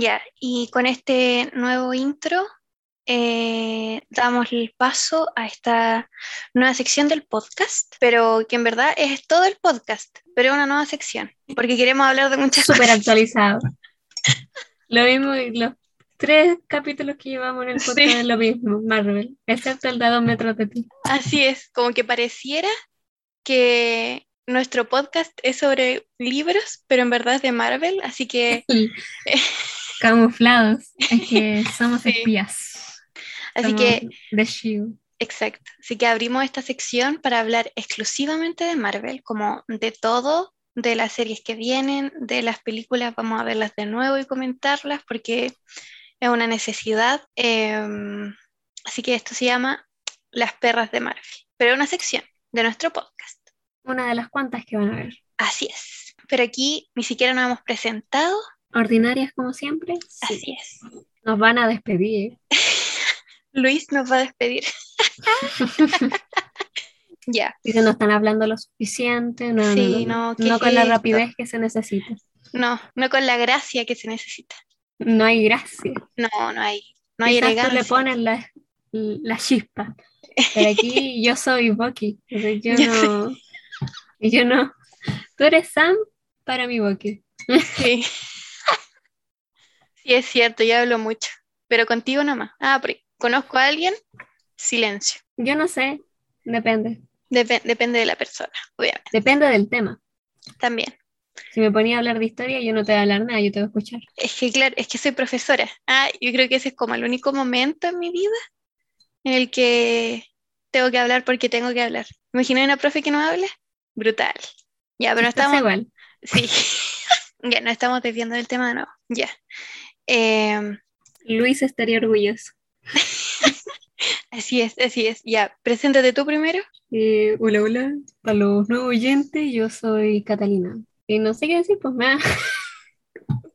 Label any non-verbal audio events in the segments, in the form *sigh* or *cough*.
Ya, y con este nuevo intro eh, damos el paso a esta nueva sección del podcast, pero que en verdad es todo el podcast, pero una nueva sección, porque queremos hablar de muchas Súper cosas. actualizado. *laughs* lo mismo, los tres capítulos que llevamos en el podcast Sí. es lo mismo, Marvel, excepto el de dos metros de ti. Así es, como que pareciera que nuestro podcast es sobre libros, pero en verdad es de Marvel, así que, *laughs* Camuflados, es que *laughs* somos Sí. espías. así somos que, The Shield. exacto, así que abrimos esta sección para hablar exclusivamente de Marvel, como de todo, de las series que vienen, de las películas, vamos a verlas de nuevo y comentarlas porque es una necesidad. Em, así que esto se llama Las perras de Marvel, pero es una sección de nuestro podcast. Una de las cuantas que van a ver. Así es. Pero aquí ni siquiera nos hemos presentado. Ordinarias como siempre. Sí. Así es. Nos van a despedir. *laughs* Luis nos va a despedir. *laughs* ya. Dicen no están hablando lo suficiente, no, Sí, no, no, ¿qué no es con la esto? rapidez que se necesita. No, no con la gracia que se necesita. No hay gracia. No, no hay, no hay elegancia. le pones la, la chispa. *laughs* Pero aquí yo soy Bucky. Yo no. Yo no. Tú eres Sam para mi Bucky. Sí. Sí, es cierto, yo hablo mucho. Pero contigo nomás. Ah, pero conozco a alguien, silencio. Yo no sé. Depende. Depe- depende de la persona, obviamente. Depende del tema. También. Si me ponía a hablar de historia, yo no te voy a hablar nada, yo te voy a escuchar. Es que, claro, es que soy profesora. Ah, yo creo que ese es como el único momento en mi vida en el que tengo que hablar porque tengo que hablar. Imagina una profe que no habla. Brutal. Ya, pero no estamos. igual. Sí. *laughs* ya, no estamos desviando del tema de nuevo. Ya. Em, Luis estaría orgulloso. *laughs* así es, así es. Ya, preséntate tú primero. Eh, hola, hola. Para los nuevos oyentes, yo soy Catalina. Y no sé qué decir, pues me *laughs*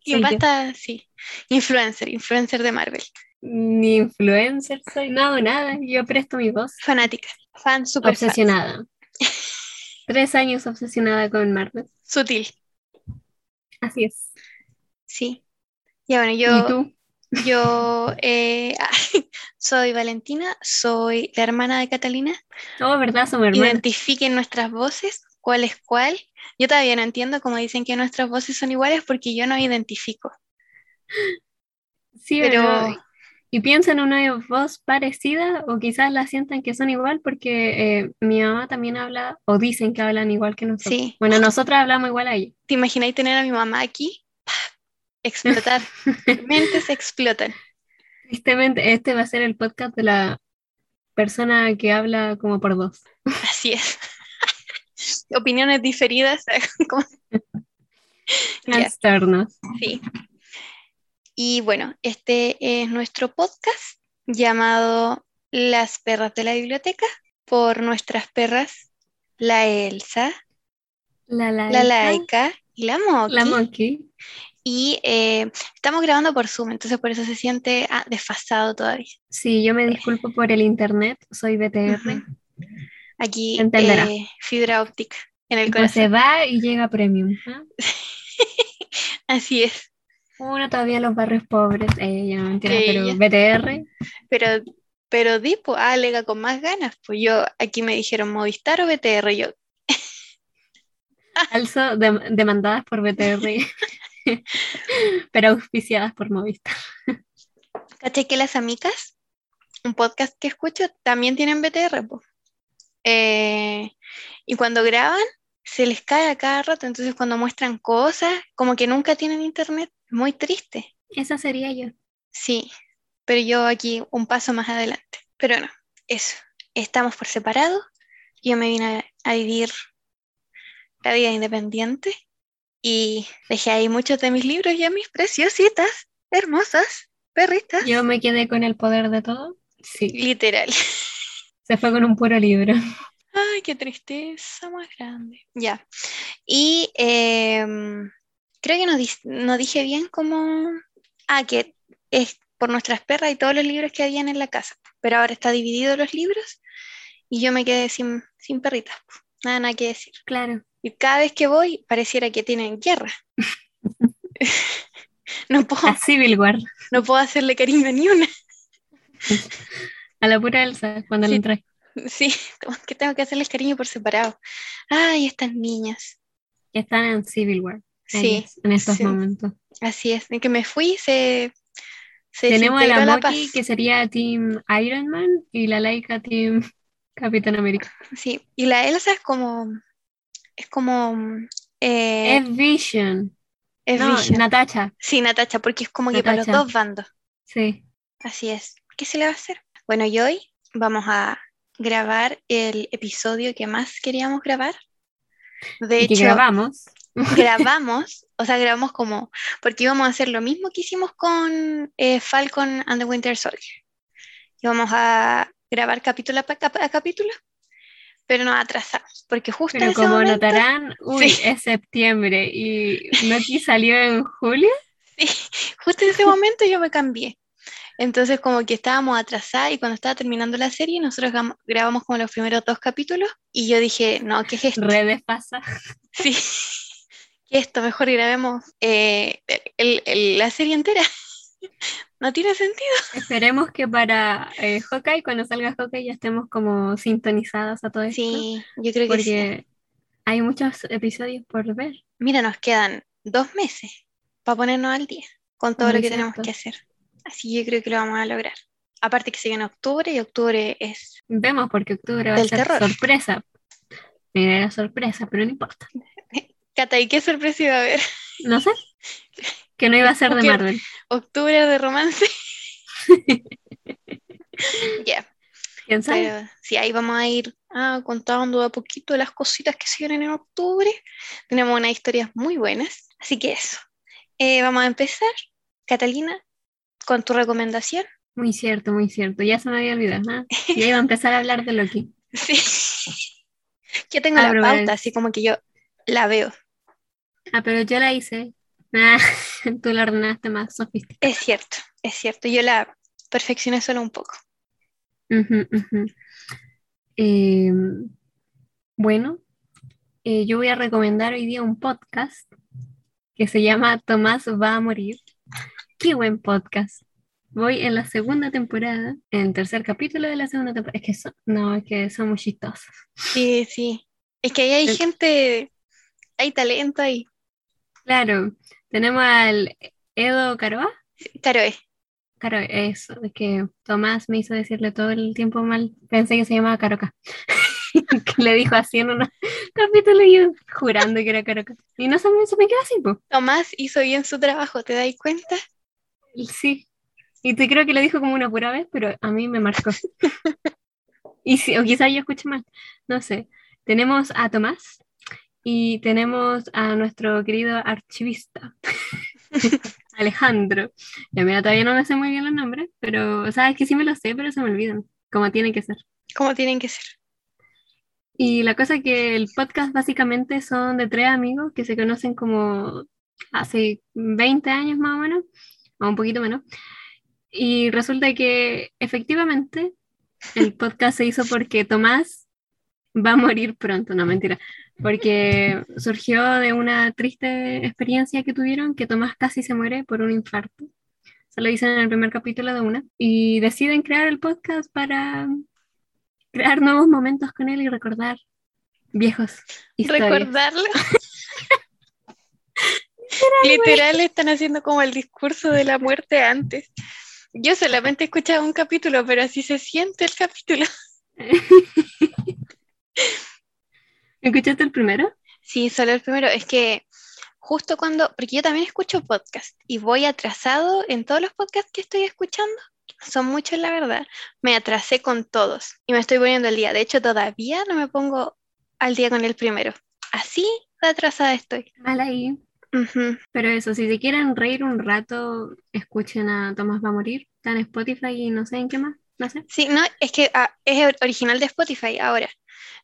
Y basta, sí. Influencer, influencer de Marvel. Ni influencer soy, no hago nada. Yo presto mi voz. Fanática. Fan super. Obsesionada. *laughs* Tres años obsesionada con Marvel. Sutil. Así es. Sí. Ya bueno, ¿Y yo, tú? yo eh, *laughs* soy Valentina, soy la hermana de Catalina. Oh, ¿verdad? Somos hermanos. Identifiquen nuestras voces, cuál es cuál. Yo todavía no entiendo cómo dicen que nuestras voces son iguales porque yo no identifico. Sí, pero- pero... Y piensan en una voz parecida o quizás la sientan que son igual porque eh, mi mamá también habla o dicen que hablan igual que nosotros. Sí. Bueno, nosotras hablamos igual a ella. ¿Te imagináis tener a mi mamá aquí? Explotar. *laughs* Mentes explotan. Tristemente, este va a ser el podcast de la persona que habla como por dos. Así es. *laughs* Opiniones diferidas. *laughs* Trastornos. sí. Y bueno, este es nuestro podcast llamado Las perras de la biblioteca por nuestras perras, la Elsa, La laica. la Laika y la Moki. La monkey. Y eh, estamos grabando por Zoom, entonces por eso se siente ah, desfasado todavía. Sí, yo me disculpo por el internet, soy BTR. Aquí Entenderá. eh, fibra óptica en el pues se va y llega premium. ¿ah? *laughs* Así es. Uno todavía en los barrios pobres, eh, ya no mentira, pero BTR, Pero, pero di, pues, ah, alega con más ganas. Pues yo, aquí me dijeron Movistar o BTR. Yo, *laughs* also dem- demandadas por BTR, *laughs* *laughs* pero auspiciadas por Movistar. ¿Caché que las amigas, un podcast que escucho, también tienen BTR? Eh, y cuando graban, se les cae a cada rato. Entonces, cuando muestran cosas, como que nunca tienen internet. Muy triste. Esa sería yo. Sí, pero yo aquí un paso más adelante. Pero no, eso. Estamos por separado. Yo me vine a, a vivir la vida independiente y dejé ahí muchos de mis libros y a mis preciositas, hermosas, perritas. Yo me quedé con el poder de todo. Sí, Literal. se fue con un puro libro. Ay, qué tristeza más grande. Ya. Y em, creo que no, no dije bien cómo... Ah, que es por nuestras perras y todos los libros que habían en la casa. Pero ahora está dividido los libros y yo me quedé sin, sin perritas. Nada, nada que decir. Claro. Y cada vez que voy, pareciera que tienen guerra. *laughs* No puedo, A Civil War. no puedo hacerle cariño a ni una. A la pura Elsa, cuando Sí. le entré. Sí, como que tengo que hacerles cariño por separado. Ay, estas niñas. Están en Civil War. Sí, ellas, en estos sí. momentos. así es. De que me fui, se, se Tenemos a la la Moki, que sería Team Iron Man, y la Laika Team Capitán América. Sí, y la Elsa es como, es como, eh, es Vision. es no, Vision. Natacha. Sí, Natacha, porque es como que para los dos bandos. Sí. Así es. ¿Qué se le va a hacer? Bueno, y hoy vamos a grabar el episodio que más queríamos grabar. De y que hecho, grabamos. grabamos, *laughs* o sea, grabamos como, porque íbamos a hacer lo mismo que hicimos con eh, Falcon and the Winter Soldier. Íbamos a grabar capítulo a, cap- a capítulo, pero nos atrasamos, porque justo en Pero ese como momento, notarán, uy, Sí. es septiembre y Loki *laughs* salió en julio. sí, justo en ese momento yo me cambié. Entonces como que estábamos atrasadas y cuando estaba terminando la serie nosotros grabamos como los primeros dos capítulos y yo dije, no, ¿qué es esto? Redes pasa. Sí, *laughs* ¿qué es esto? Mejor grabemos eh, el- el- la serie entera. *laughs* No tiene sentido. Esperemos que para eh, Hawkeye, cuando salga Hawkeye, ya estemos como sintonizadas a todo esto. Sí, yo creo que sí. Porque hay muchos episodios por ver. Mira, nos quedan dos meses para ponernos al día con todo Muy lo que tenemos cierto. que hacer. Así yo creo que lo vamos a lograr. Aparte que sigue en octubre y octubre es... Vemos porque octubre va a ser terror. sorpresa. Mira, era sorpresa, pero no importa. *laughs* Cata, ¿y qué sorpresa iba a haber? No sé. *laughs* Que no iba a ser de. Marvel. ¿Octubre de romance? *laughs* Ya, ¿Quién sabe? pero sí, ahí vamos a ir ah, contando a poquito las cositas que se vienen en octubre. Tenemos unas historias muy buenas, así que eso. Eh, vamos a empezar, Catalina, con tu recomendación. Muy cierto, muy cierto. Ya se me había olvidado. ¿ah? Ya iba a empezar a hablar de Loki. *laughs* Sí. Yo tengo Ah, la pauta, así como que yo la veo. Ah, pero yo la hice. Ah, *laughs* tú la ordenaste más sofisticada. Es cierto, es cierto. Yo la perfeccioné solo un poco. Eh, bueno, eh, yo voy a recomendar hoy día un podcast que se llama Tomás va a morir. Qué buen podcast. Voy en la segunda temporada, en el tercer capítulo de la segunda temporada. Es que son, no, es que son muy chistosos. Sí, sí. Es que ahí hay gente, hay talento ahí. Claro, tenemos al Edo Caroa. Claro, es. Claro, eso, es que Tomás me hizo decirle todo el tiempo mal. Pensé que se llamaba Caroca. *laughs* que le dijo así en un *laughs* capítulo y yo jurando que era Caroca. Y no se me, se me quedó así. Tomás hizo bien su trabajo, ¿te dais cuenta? Sí. Y te creo que lo dijo como una pura vez, pero a mí me marcó. *laughs* y sí, o quizás yo escuché mal. No sé. Tenemos a Tomás y tenemos a nuestro querido archivista. *laughs* Alejandro. Ya mira, todavía no me sé muy bien los nombres, pero, o sea, es que sí me los sé, pero se me olvidan, como tiene que ser. Como tienen que ser. Y la cosa es que el podcast básicamente son de tres amigos que se conocen como hace 20 años más o menos, o un poquito menos. Y resulta que efectivamente el podcast se hizo porque Tomás va a morir pronto, no mentira, porque surgió de una triste experiencia que tuvieron, que Tomás casi se muere por un infarto. Se lo dicen en el primer capítulo de una. Y deciden crear el podcast para crear nuevos momentos con él y recordar viejos historias. Recordarlo. Literal están haciendo como el discurso de la muerte antes. Yo solamente he escuchado un capítulo, pero así se siente el capítulo. *laughs* ¿Escuchaste el primero? Sí, solo el primero. Es que justo cuando, porque yo también escucho podcast y voy atrasado en todos los podcasts que estoy escuchando. Son muchos, la verdad. Me atrasé con todos y me estoy poniendo al día. De hecho, todavía no me pongo al día con el primero. Así de atrasada estoy. Mal ahí. Pero eso, si se quieren reír un rato, escuchen a Tomás va a morir. Está en Spotify y no sé en qué más. No sé. Sí, no, es que ah, es or- original de Spotify ahora.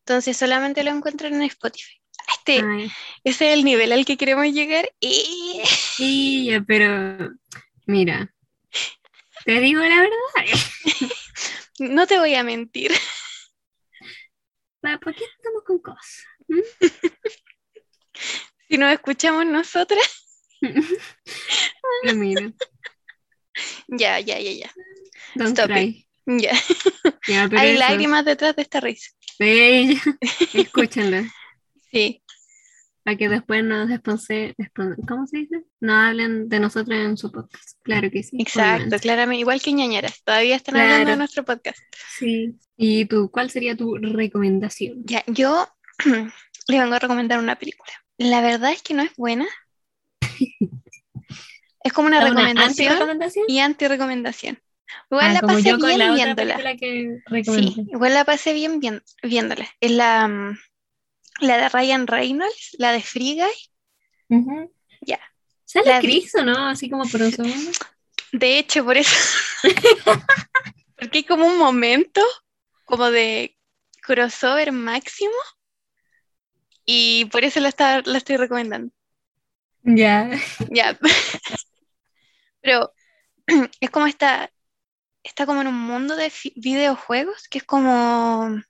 Entonces solamente lo encuentran en Spotify. Este, Ay, ese es el nivel al que queremos llegar. Y sí, ya, pero mira, te digo la verdad. *laughs* no te voy a mentir. *laughs* ¿Para ¿Por qué estamos con cosas? Si nos escuchamos nosotras, *laughs* mira, Ya, ya, ya, ya. don't Stop cry. *laughs* Ya. Pero Hay eso. lágrimas detrás de esta risa. Ey, *laughs* escúchenlo. *laughs* Sí, Para que después nos desponse, despon- ¿cómo se dice? No hablen de nosotros en su podcast. Claro que sí. exacto, claramente. Igual que ñañaras. Todavía están hablando de nuestro podcast. Sí. ¿Y tú, cuál sería tu recomendación? Ya, yo *clears throat* le vengo a recomendar una película. La verdad es que no es buena. Es como una ¿Una recomendación anti-recomendación? y anti-recomendación. Igual Ah, la como pasé bien la viéndola. que Sí, igual la pasé bien, bien viéndola. Es la, mm, la de Ryan Reynolds, la de Free Guy. Ya. ¿Sale La. Chris o no? Así como por un segundo. *laughs* De hecho, por eso. *laughs* Porque hay como un momento como de crossover máximo. Y por eso la, está- la estoy recomendando. Ya. Ya. *laughs* Pero *clears throat* es como está, está como en un mundo de videojuegos que es como.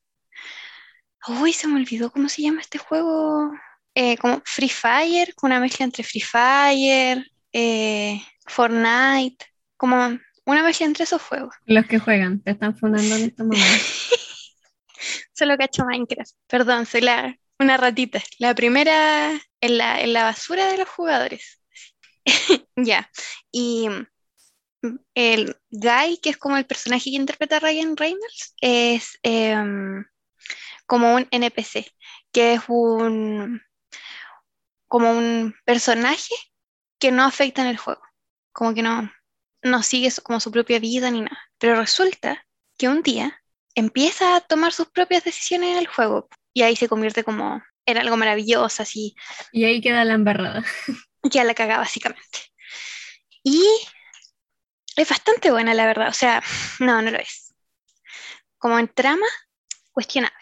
Uy, se me olvidó cómo se llama este juego. Eh, como Free Fire, una mezcla entre Free Fire, eh, Fortnite, como una mezcla entre esos juegos. Los que juegan, te están fundando en estos momentos. *laughs* Solo cacho Minecraft. Perdón, soy la, una ratita. La primera en la, en la basura de los jugadores. *laughs* Ya. Y el Guy, que es como el personaje que interpreta a Ryan Reynolds, es em, como un NPC, que es un como un personaje que no afecta en el juego. Como que no, no sigue su- como su propia vida ni nada. Pero resulta que un día empieza a tomar sus propias decisiones en el juego y ahí se convierte como en algo maravilloso, así, Y ahí queda la embarrada. ya la caga básicamente. Y es bastante buena, la verdad. O sea, no, no lo es. Como en trama, cuestionable.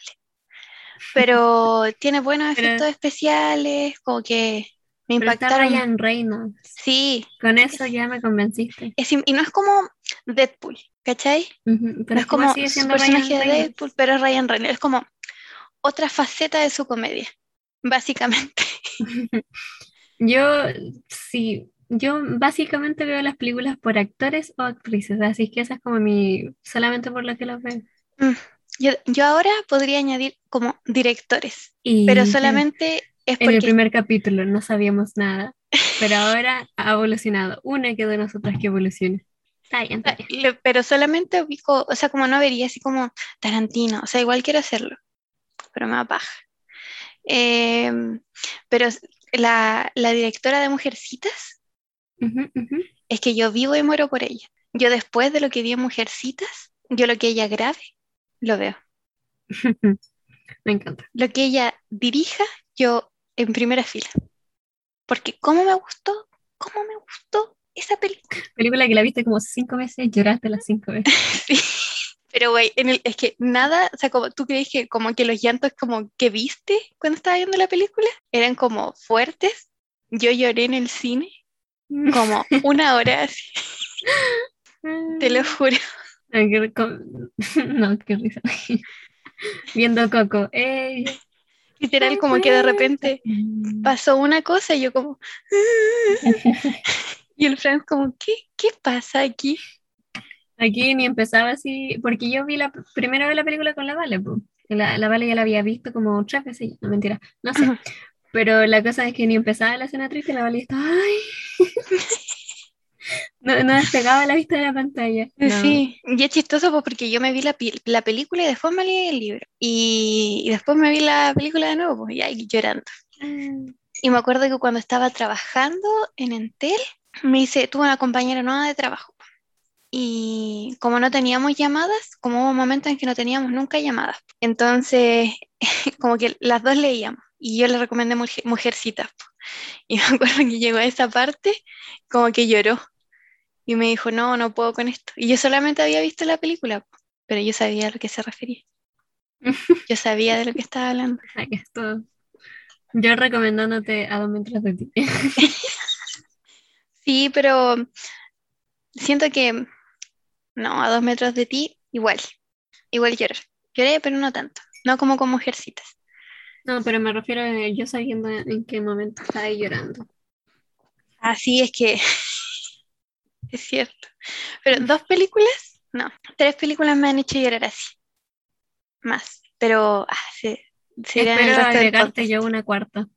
Pero *laughs* tiene buenos Pero- efectos especiales, como que me Pero impactaron. Ryan Reynolds. Sí, Con eso ya me convenciste. es y no es como Deadpool, ¿cachai? Pero no es como su personaje Ryan de. Deadpool, pero es Ryan Reynolds. Es como otra faceta de su comedia, básicamente. *laughs* Yo, sí, yo básicamente veo las películas por actores o actrices, así que esa es como mi, solamente por lo que los veo. Mm, Yo, yo ahora podría añadir como directores, Y pero solamente es en el porque primer capítulo no sabíamos nada, pero ahora ha evolucionado. Una quedó de nosotras que evolucione. Está bien, está bien. le- pero solamente ubico, o sea, como no vería así como Tarantino, o sea, igual quiero hacerlo, pero me da paja. Em, pero la, la directora de Mujercitas Es que yo vivo y muero por ella. Yo después de lo que vi en Mujercitas, yo lo que ella grabe, lo veo. *laughs* Me encanta. Lo que ella dirija, yo en primera fila. Porque cómo me gustó, cómo me gustó esa película. *laughs* Película que la viste como cinco veces, lloraste las cinco veces. *laughs* Sí. Pero, güey, es que nada, o sea, como tú crees que como que los llantos como que viste cuando estaba viendo la película eran como fuertes. Yo lloré en el cine como una hora así, te lo *laughs* juro. *laughs* No, qué risa. Viendo Coco. ¡Ey! Literal, como que de repente pasó una cosa y yo como... *laughs* Y el Franz como, ¿qué, qué pasa aquí? Aquí ni empezaba así, porque yo vi la primera vez la película con la Vale. La, la Vale ya la había visto como tres veces, no mentira, no sé. Pero la cosa es que ni empezaba la escena triste la Vale estaba, ¡ay! *laughs* No, no despegaba la vista de la pantalla. No. Sí, y es chistoso pues, porque yo me vi la, la película y después me leí el libro. Y, y después me vi la película de nuevo, pues, y ahí llorando. Y me acuerdo que cuando estaba trabajando en Entel, me dice, tuve una compañera nueva de trabajo. Y como no teníamos llamadas, como hubo un momento en que no teníamos nunca llamadas. Entonces, *laughs* como que las dos leíamos. Y yo le recomendé Mujer- Mujercitas. Y *laughs* me acuerdo que llegó a esa parte, como que lloró. Y me dijo, no, no puedo con esto. Y yo solamente había visto la película, pero yo sabía a lo que se refería. *laughs* Yo sabía de lo que estaba hablando. Aquí es todo. Yo recomendándote a dos metros de ti. *laughs* Sí, pero siento que no, a dos metros de ti, igual. Igual lloré. Lloré, pero no tanto. No como con mujercitas. No, pero me refiero a yo sabiendo en qué momento estaba llorando. Así es que *laughs* es cierto. Pero dos películas, no, tres películas me han hecho llorar así. Más, pero ah, se, el Espero agregarte podcast. yo una cuarta.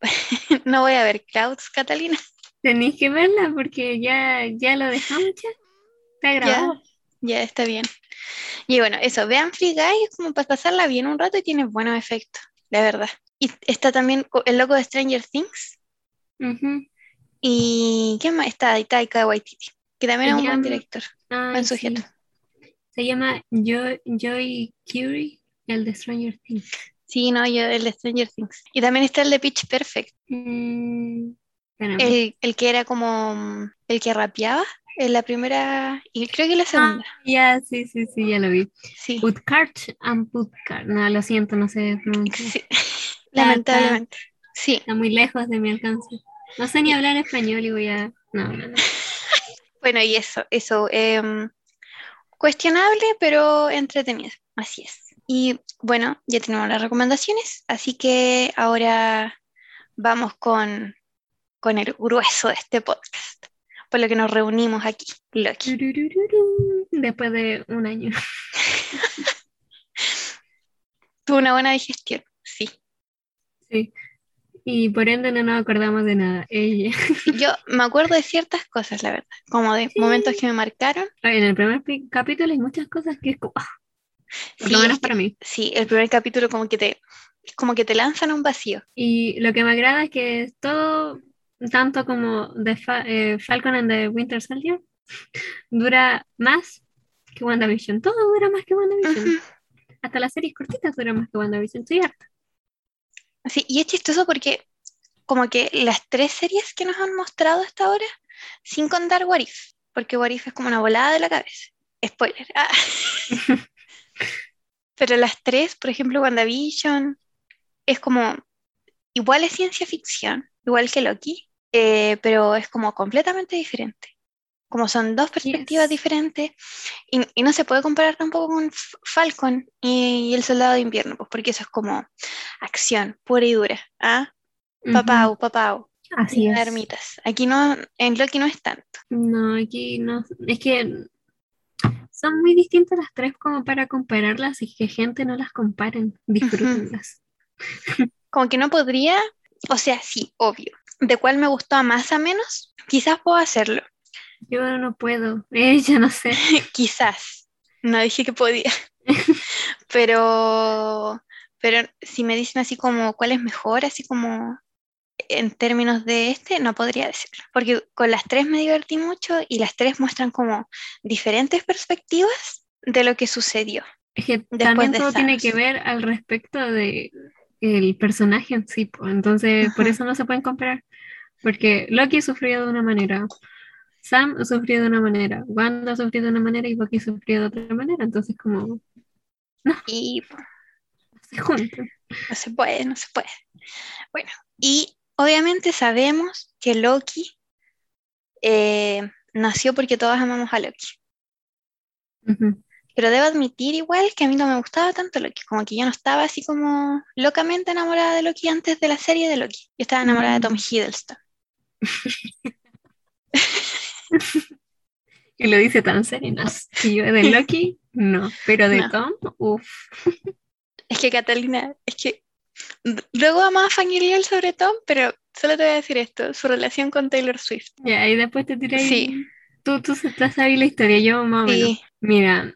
*laughs* No voy a ver Clouds, Catalina. Tenéis que verla porque ya, ya lo dejamos ya. Está Ya, grabado. ya está bien. Y bueno, eso, vean Free Guy, es como para pasarla bien un rato y tiene buenos efectos, la verdad. Y está también el loco de Stranger Things. Y ¿qué más? Está Taika Waititi, que también es un buen director, Ay, buen sí. sujeto. Se llama Joy, Joy Curie, el de Stranger Things. Sí, no, yo el de Stranger Things. Y también está el de Pitch Perfect, Mm, el, el que era como el que rapeaba en la primera, y creo que la Ah, segunda. ya, sí, sí, sí, ya lo vi. Sí, and Putcart. No, lo siento, no sé pronunciar. sí, *laughs* lamentablemente. Sí, Está muy lejos de mi alcance. No sé ni hablar español y voy a. No, no, no. *laughs* bueno, y eso, eso. em, cuestionable, pero entretenido. Así es. Y bueno, ya tenemos las recomendaciones, así que ahora vamos con, con el grueso de este podcast, por lo que nos reunimos aquí, Loki. Después de un año. *laughs* Tuvo una buena digestión, sí. Sí. Y por ende no nos acordamos de nada. Ella. *laughs* Yo me acuerdo de ciertas cosas, la verdad, como de Sí. momentos que me marcaron. En el primer capítulo hay muchas cosas que es como. ah, Sí, lo menos para mí. sí, el primer capítulo como que te, como que te lanzan a un vacío. Y lo que me agrada es que todo, tanto como de Fa- eh, Falcon and the Winter Soldier, dura más que WandaVision. Todo dura más que WandaVision. Ujú. Hasta las series cortitas duran más que WandaVision. Estoy harta. Sí, y es chistoso porque como que las tres series que nos han mostrado hasta ahora, sin contar What If, porque What If es como una volada de la cabeza. Spoiler. Ah. *laughs* Pero las tres, por ejemplo, WandaVision, es como, igual es ciencia ficción, igual que Loki, eh, pero es como completamente diferente. Como son dos perspectivas Yes. diferentes, y, y no se puede comparar tampoco con Falcon y, y el Soldado de Invierno, pues porque eso es como acción pura y dura. ¿ah? Papau, papau, Así es. armitas. Aquí no, en Loki no es tanto. No, aquí no. Es que son muy distintas las tres como para compararlas y que gente no las comparen. Disfrútenlas. Como que no podría, o sea, sí, obvio. ¿De cuál me gustó a más a menos? Quizás puedo hacerlo. Yo no puedo. *laughs* Ella no sé. *laughs* Quizás. No dije que podía. *laughs* Pero, pero si me dicen así como cuál es mejor, así como en términos de este, no podría decirlo. Porque con las tres me divertí mucho y las tres muestran como diferentes perspectivas de lo que sucedió. Es que también todo tiene que ver al respecto de el personaje en sí, po. entonces por eso no se pueden comparar, porque Loki sufrió de una manera, Sam sufrió de una manera, Wanda sufrió de una manera y Bucky sufrió de otra manera, entonces como Y pues, no se juntan. no se puede, no se puede. Bueno, y obviamente sabemos que Loki eh, nació porque todos amamos a Loki. Pero debo admitir igual que a mí no me gustaba tanto Loki, como que yo no estaba así como locamente enamorada de Loki antes de la serie de Loki. Yo estaba enamorada de Tom Mm. Hiddleston. *laughs* Y lo dice tan sereno. Y yo de Loki, no, pero de No. Tom, uff. Es que Catalina, es que luego amaba a Fangirl sobre Tom, pero solo te voy a decir esto, su relación con Taylor Swift. Ya, y después te tiré Sí. Tú, tú sabes la historia, yo más o menos. Sí, Mira,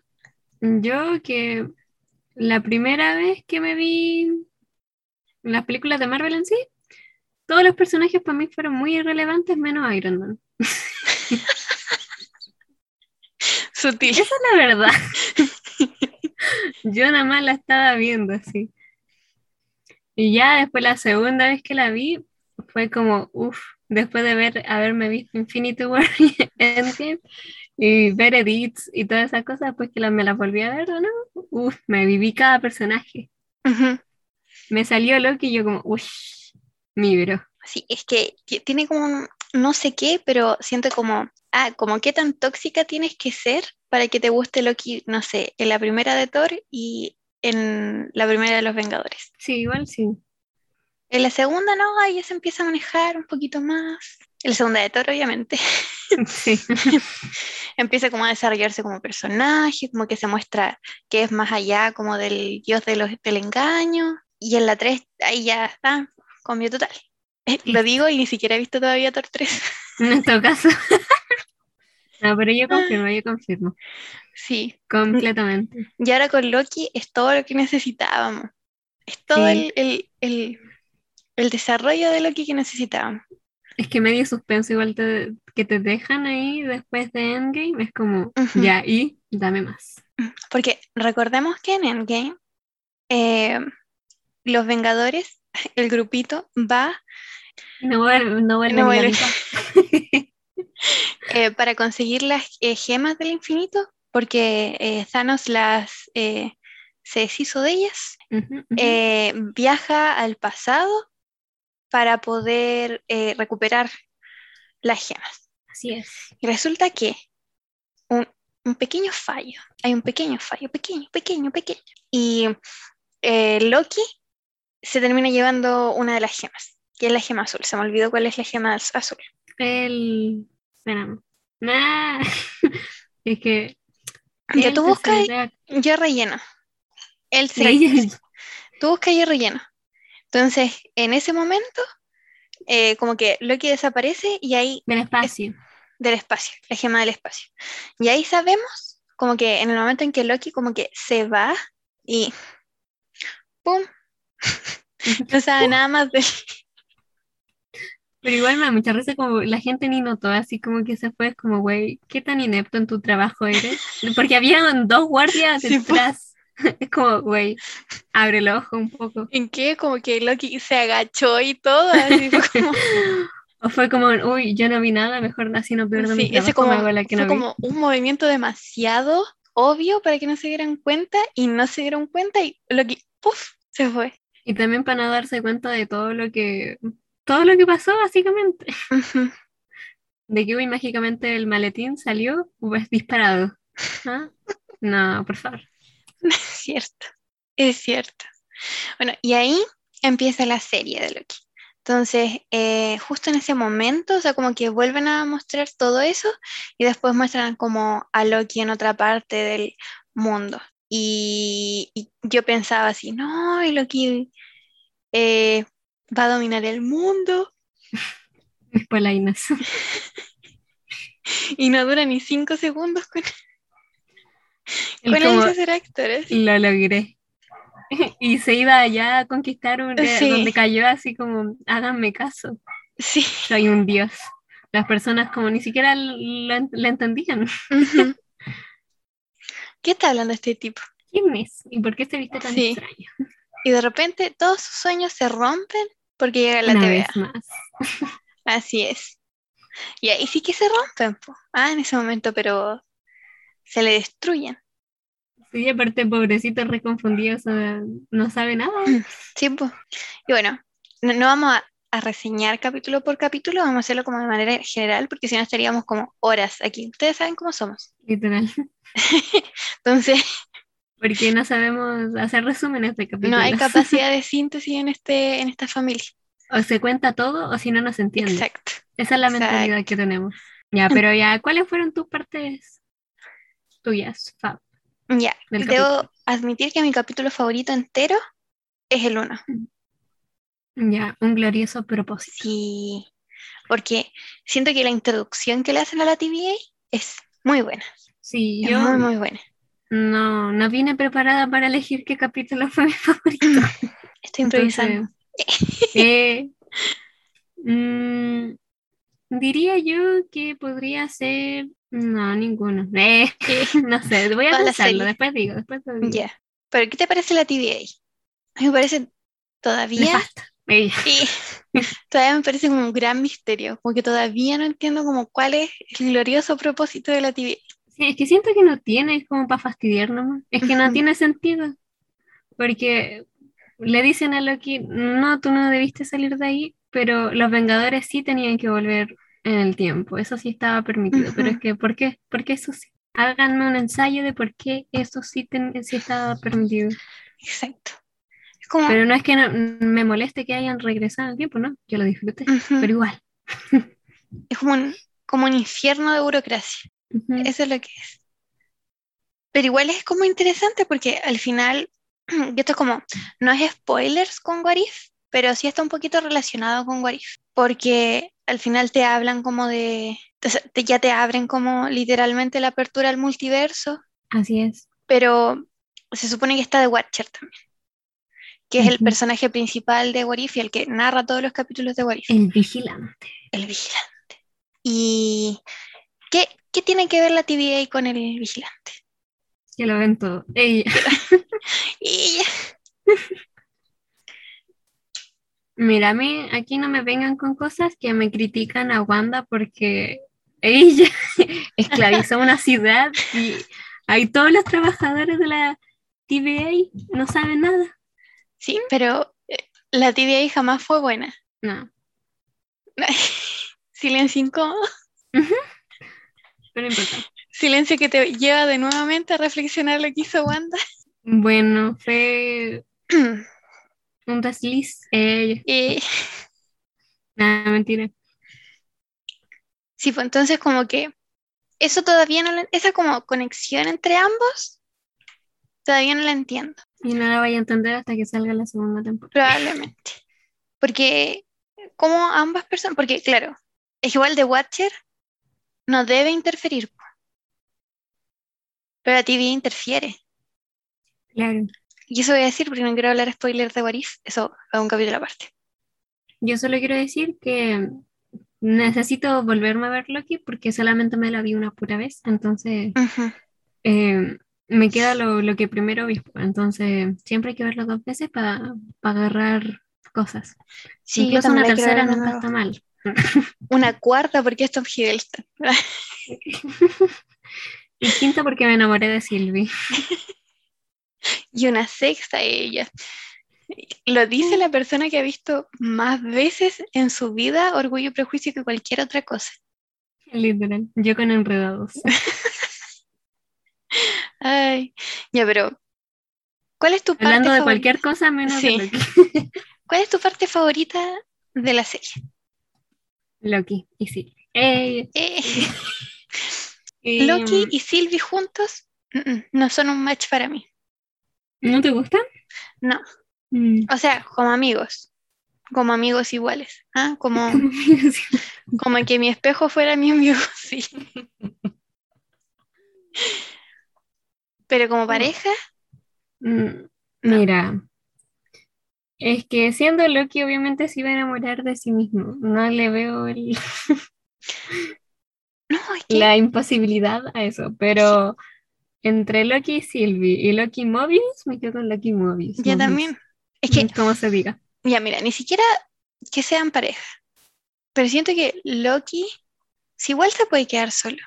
yo que la primera vez que me vi las películas de Marvel en sí, todos los personajes para mí fueron muy irrelevantes menos Iron Man. *laughs* sutil. Esa es la verdad. Yo nada más la estaba viendo así. Y ya después la segunda vez que la vi fue como, uff, después de ver, haberme visto Infinity War *laughs* y Endgame y ver edits y todas esas cosas, pues que la- me las volví a ver, ¿no? Uff, me viví cada personaje. Me salió Loki y yo como, uff, mi bro. Sí, es que ti- tiene como un no sé qué, pero siento como, ah, como qué tan tóxica tienes que ser para que te guste Loki, no sé, en la primera de Thor y en la primera de los Vengadores. Sí, igual sí. En la segunda no, ahí ya se empieza a manejar un poquito más. La segunda de Thor, obviamente. *laughs* Sí. *laughs* Empieza como a desarrollarse como personaje, como que se muestra que es más allá como del dios de los, del engaño. Y en la 3, ahí ya está, cambio total. Eh, Lo digo y ni siquiera he visto todavía Thor 3. *laughs* En todo caso. No, pero yo confirmo, yo confirmo. Sí. Completamente. Y ahora con Loki es todo lo que necesitábamos. Es todo Sí. el, el, el, el desarrollo de Loki que necesitábamos. Es que medio suspenso igual te- que te dejan ahí después de Endgame. Es como, ya, y dame más. Porque recordemos que en Endgame eh, los Vengadores, *laughs* el grupito, va no vuelve, no vuelve No ni la vuelve. mitad. *laughs* eh, para conseguir las eh, gemas del infinito, porque Thanos las se deshizo de ellas. Viaja al pasado para poder eh, recuperar las gemas. Así es. Y resulta que un, un pequeño fallo, hay un pequeño fallo, pequeño, pequeño, pequeño. Y eh, Loki se termina llevando una de las gemas, que es la gema azul. Se me olvidó cuál es la gema az- azul. El. Espérame. Nah. *laughs* Es que. Ya tú buscas yo relleno. Él se, *laughs* tú buscas yo relleno. Entonces, en ese momento, eh, como que Loki desaparece y ahí Del espacio. del espacio, la gema del espacio. Y ahí sabemos, como que en el momento en que Loki como que se va y ¡pum! *laughs* No sabe nada más de Pero igual me da mucha risa como la gente ni notó, así como que se fue, es como, güey, ¿qué tan inepto en tu trabajo eres? Porque habían dos guardias Sí, po. detrás. *laughs* Es como, güey, abre el ojo un poco. en que como que Loki se agachó y todo, así fue *laughs* como, O fue como, uy, yo no vi nada, mejor así no pierdo mi sí, ese trabajo, como, hago la que fue no vi. como un movimiento demasiado obvio para que no se dieran cuenta y no se dieron cuenta y Loki, ¡puf! se fue. Y también para no darse cuenta de todo lo que, todo lo que pasó, básicamente. *laughs* De que, uy, mágicamente el maletín salió, pues disparado. ¿Ah? No, por favor. *laughs* Es cierto, es cierto. Bueno, y ahí empieza la serie de Loki. Entonces, eh, justo en ese momento, o sea, como que vuelven a mostrar todo eso y después muestran como a Loki en otra parte del mundo. Y, y yo pensaba así, no, y Loki eh, va a dominar el mundo Polainas. *laughs* y no dura ni cinco segundos con, Él con. ¿eh? lo logré. *laughs* Y se iba allá a conquistar un, Sí. donde cayó así como, háganme caso, Sí. soy un dios. Las personas como ni siquiera lo entendían. *laughs* ¿Qué está hablando este tipo? ¿Quién es? ¿Y por qué se viste tan Sí. extraño? Y de repente todos sus sueños se rompen porque llega la Una TVA. vez más. Así es. Y ahí sí que se rompen, po. Ah, en ese momento, pero se le destruyen. Sí, aparte pobrecito reconfundido, o sea, no sabe nada. Sí, po. Y bueno, no, no vamos a, a reseñar capítulo por capítulo, vamos a hacerlo como de manera general, porque si no estaríamos como horas aquí. Ustedes saben cómo somos. *laughs* Literal. Entonces, Porque no sabemos hacer resúmenes de capítulos. no hay capacidad de *laughs* síntesis en, este, en esta familia. O se cuenta todo o si no, no se entiende. Exacto. Esa es la Exacto. mentalidad que tenemos. Ya, pero ya, ¿cuáles fueron tus partes tuyas, Fab? Ya, Del debo admitir que mi capítulo favorito entero es el 1. Ya, un glorioso propósito. Sí, porque siento que la introducción que le hacen a la TVA es muy buena. Sí, Es yo muy, muy buena. no, no vine preparada para elegir qué capítulo *laughs* fue mi favorito. Estoy improvisando. Entonces, *laughs* eh, mm, diría yo que podría ser. No, ninguno. *laughs* Eh, no sé, voy a pensarlo, después digo, después te digo. Ya. Pero ¿qué te parece la TVA? A mí me parece todavía. Eh, y *laughs* todavía me parece como un gran misterio, como que todavía no entiendo como cuál es el glorioso propósito de la TVA. Sí, es que siento que no tiene, es como para fastidiar nomás. Es que no tiene sentido. Porque le dicen a Loki, no, tú no debiste salir de ahí, pero los Vengadores sí tenían que volver en el tiempo. Eso sí estaba permitido. Pero es que, ¿por qué? ¿Por qué eso sí? Háganme un ensayo de por qué eso sí, ten- sí estaba permitido. Exacto. Como, Pero no es que no- me moleste que hayan regresado el tiempo, ¿no? Yo lo disfruté, pero igual. Es como un, como un infierno de burocracia. Eso es lo que es. Pero igual es como interesante porque al final, *clears throat* y esto es como, no es spoilers con What If, pero sí está un poquito relacionado con What If, porque al final te hablan como de, te- ya te abren como literalmente la apertura al multiverso, Así es. pero se supone que está The Watcher también, que es el personaje principal de What If y el que narra todos los capítulos de What If, El vigilante. el vigilante. ¿Y qué, qué tiene que ver la TVA con el vigilante? Que lo ven todo. *laughs* *laughs* Ella. Y Mira, a mí aquí no me vengan con cosas que me critican a Wanda porque ella *laughs* esclavizó una *laughs* ciudad y ahí todos los trabajadores de la TVA no saben nada. Sí, pero eh, la TVA jamás fue buena. No, *laughs* Silencio incómodo. pero no importa. Silencio que te lleva de nuevamente a reflexionar lo que hizo Wanda. Bueno, fue *clears throat* un desliz. Eh, *laughs* nada, mentira. sí, pues entonces como que eso todavía no, lo- esa como conexión entre ambos, todavía no la entiendo, Y no la voy a entender hasta que salga la segunda temporada. probablemente. Porque como ambas personas, porque claro, es igual de Watcher no debe interferir, pero la TVA interfiere. Claro. Y eso voy a decir porque no quiero hablar spoilers de What If, eso es un capítulo aparte. Yo solo quiero decir que necesito volverme a ver Loki porque solamente me la vi una pura vez, entonces Ujú. eh, me queda lo, lo que primero vi, entonces siempre hay que verlo dos veces para agarrar cosas. Sí, Incluso una tercera nuevo. está mal. Una cuarta porque es Tom Hiddleston. *laughs* Y quinta porque me enamoré de Sylvie. *laughs* Y una sexta ella. Lo dice la persona que ha visto más veces en su vida Orgullo y Prejuicio que cualquier otra cosa. Literal. Yo con enredados. Ay, ya, pero ¿cuál es tu parte Hablando de favorita? cualquier cosa menos Sí. de Loki. *laughs* ¿Cuál es tu parte favorita de la serie? Loki y sí. Eh, Eh, Loki y Sylvie juntos mm, mm, no son un match para mí. ¿No te gusta? No, Mm. o sea, como amigos, como amigos iguales, ¿ah? Como, *laughs* como que mi espejo fuera mi amigo, *laughs* sí. Pero como pareja, Mm, Mira, es que siendo Loki obviamente se iba a enamorar de sí mismo. No le veo el- *laughs* no, es que la imposibilidad a eso, pero entre Loki y Sylvie y Loki Mobius, me quedo con Loki Mobius. yo Mobius, también. Es que, Como se diga. ya mira, ni siquiera que sean pareja, pero siento que Loki, si igual se puede quedar solo.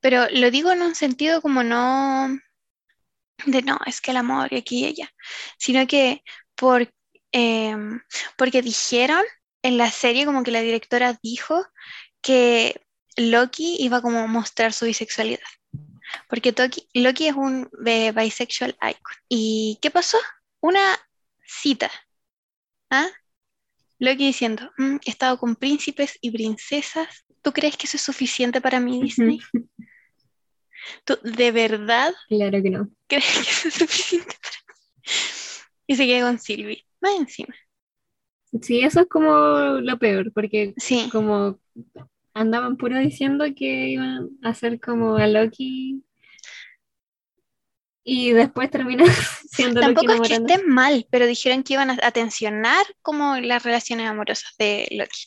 Pero lo digo en un sentido como no de no, es que el amor y aquí y allá, sino que por, em, porque dijeron en la serie como que la directora dijo que Loki iba como a mostrar su bisexualidad. Porque Toki- Loki es un eh, bisexual icon. ¿Y qué pasó? Una cita. ¿Ah? Loki diciendo, "Mm, he estado con príncipes y princesas. ¿Tú crees que eso es suficiente para mí, Disney? *laughs* ¿Tú de verdad Claro que no. crees que eso es suficiente para mí? Y se queda con Sylvie. Más encima. Sí, eso es como lo peor, porque Sí. como andaban puro diciendo que iban a hacer como a Loki y después termina *laughs* siendo Loki Tampoco es que estén mal, pero dijeron que iban a, a tensionar como las relaciones amorosas de Loki.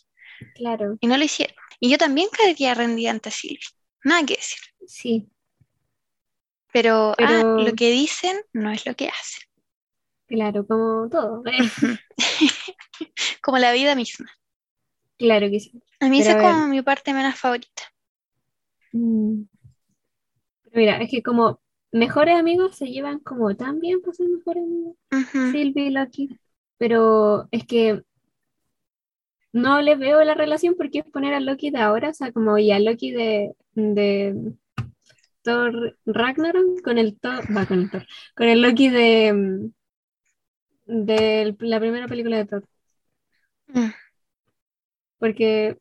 Claro, Y no lo hicieron. Y yo también quedaría rendida ante Sylvie. Nada que decir. sí, Pero, ah, lo que dicen no es lo que hacen. claro, como todo. eh. *laughs* Como la vida misma. Claro que sí. A mí Pero esa es a como mi parte menos favorita. Mm. Mira, es que como mejores amigos se llevan como tan bien para ser mejores amigos, Ujú. Sylvie y Loki. Pero es que no le veo la relación porque es poner a Loki de ahora, o sea, como y a Loki de, de Thor Ragnarok con el Thor, va con el Thor, con el Loki de, de la primera película de Thor. Mm. Porque,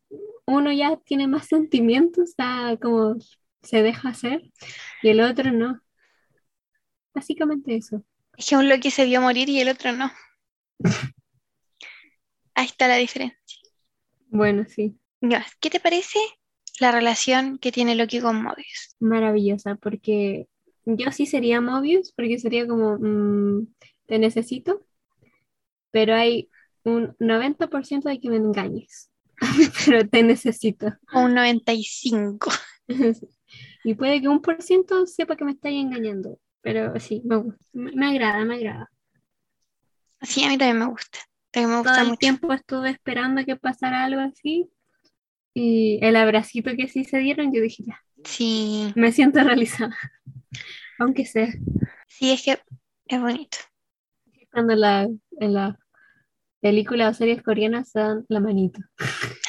uno ya tiene más sentimientos, está como se deja hacer, y el otro no. Básicamente eso. Es que un Loki se vio morir y el otro no. Ahí está la diferencia. Bueno, sí. ¿Qué te parece la relación que tiene Loki con Mobius? Maravillosa, porque yo sí sería Mobius, porque sería como, mm, te necesito, pero hay un 90% de que me engañes, *laughs* pero te necesito. Un 95. *laughs* y puede que un por ciento sepa que me estáis engañando, pero sí, me gusta, me, me agrada, me agrada. Sí, a mí también me gusta. También me Todo el mucho. tiempo estuve esperando que pasara algo así, y el abracito que sí se dieron, yo dije, ya, Sí, me siento realizada, *laughs* aunque sea. sí, es que es bonito. Cuando la, en la película o series coreanas se dan la manito. *laughs*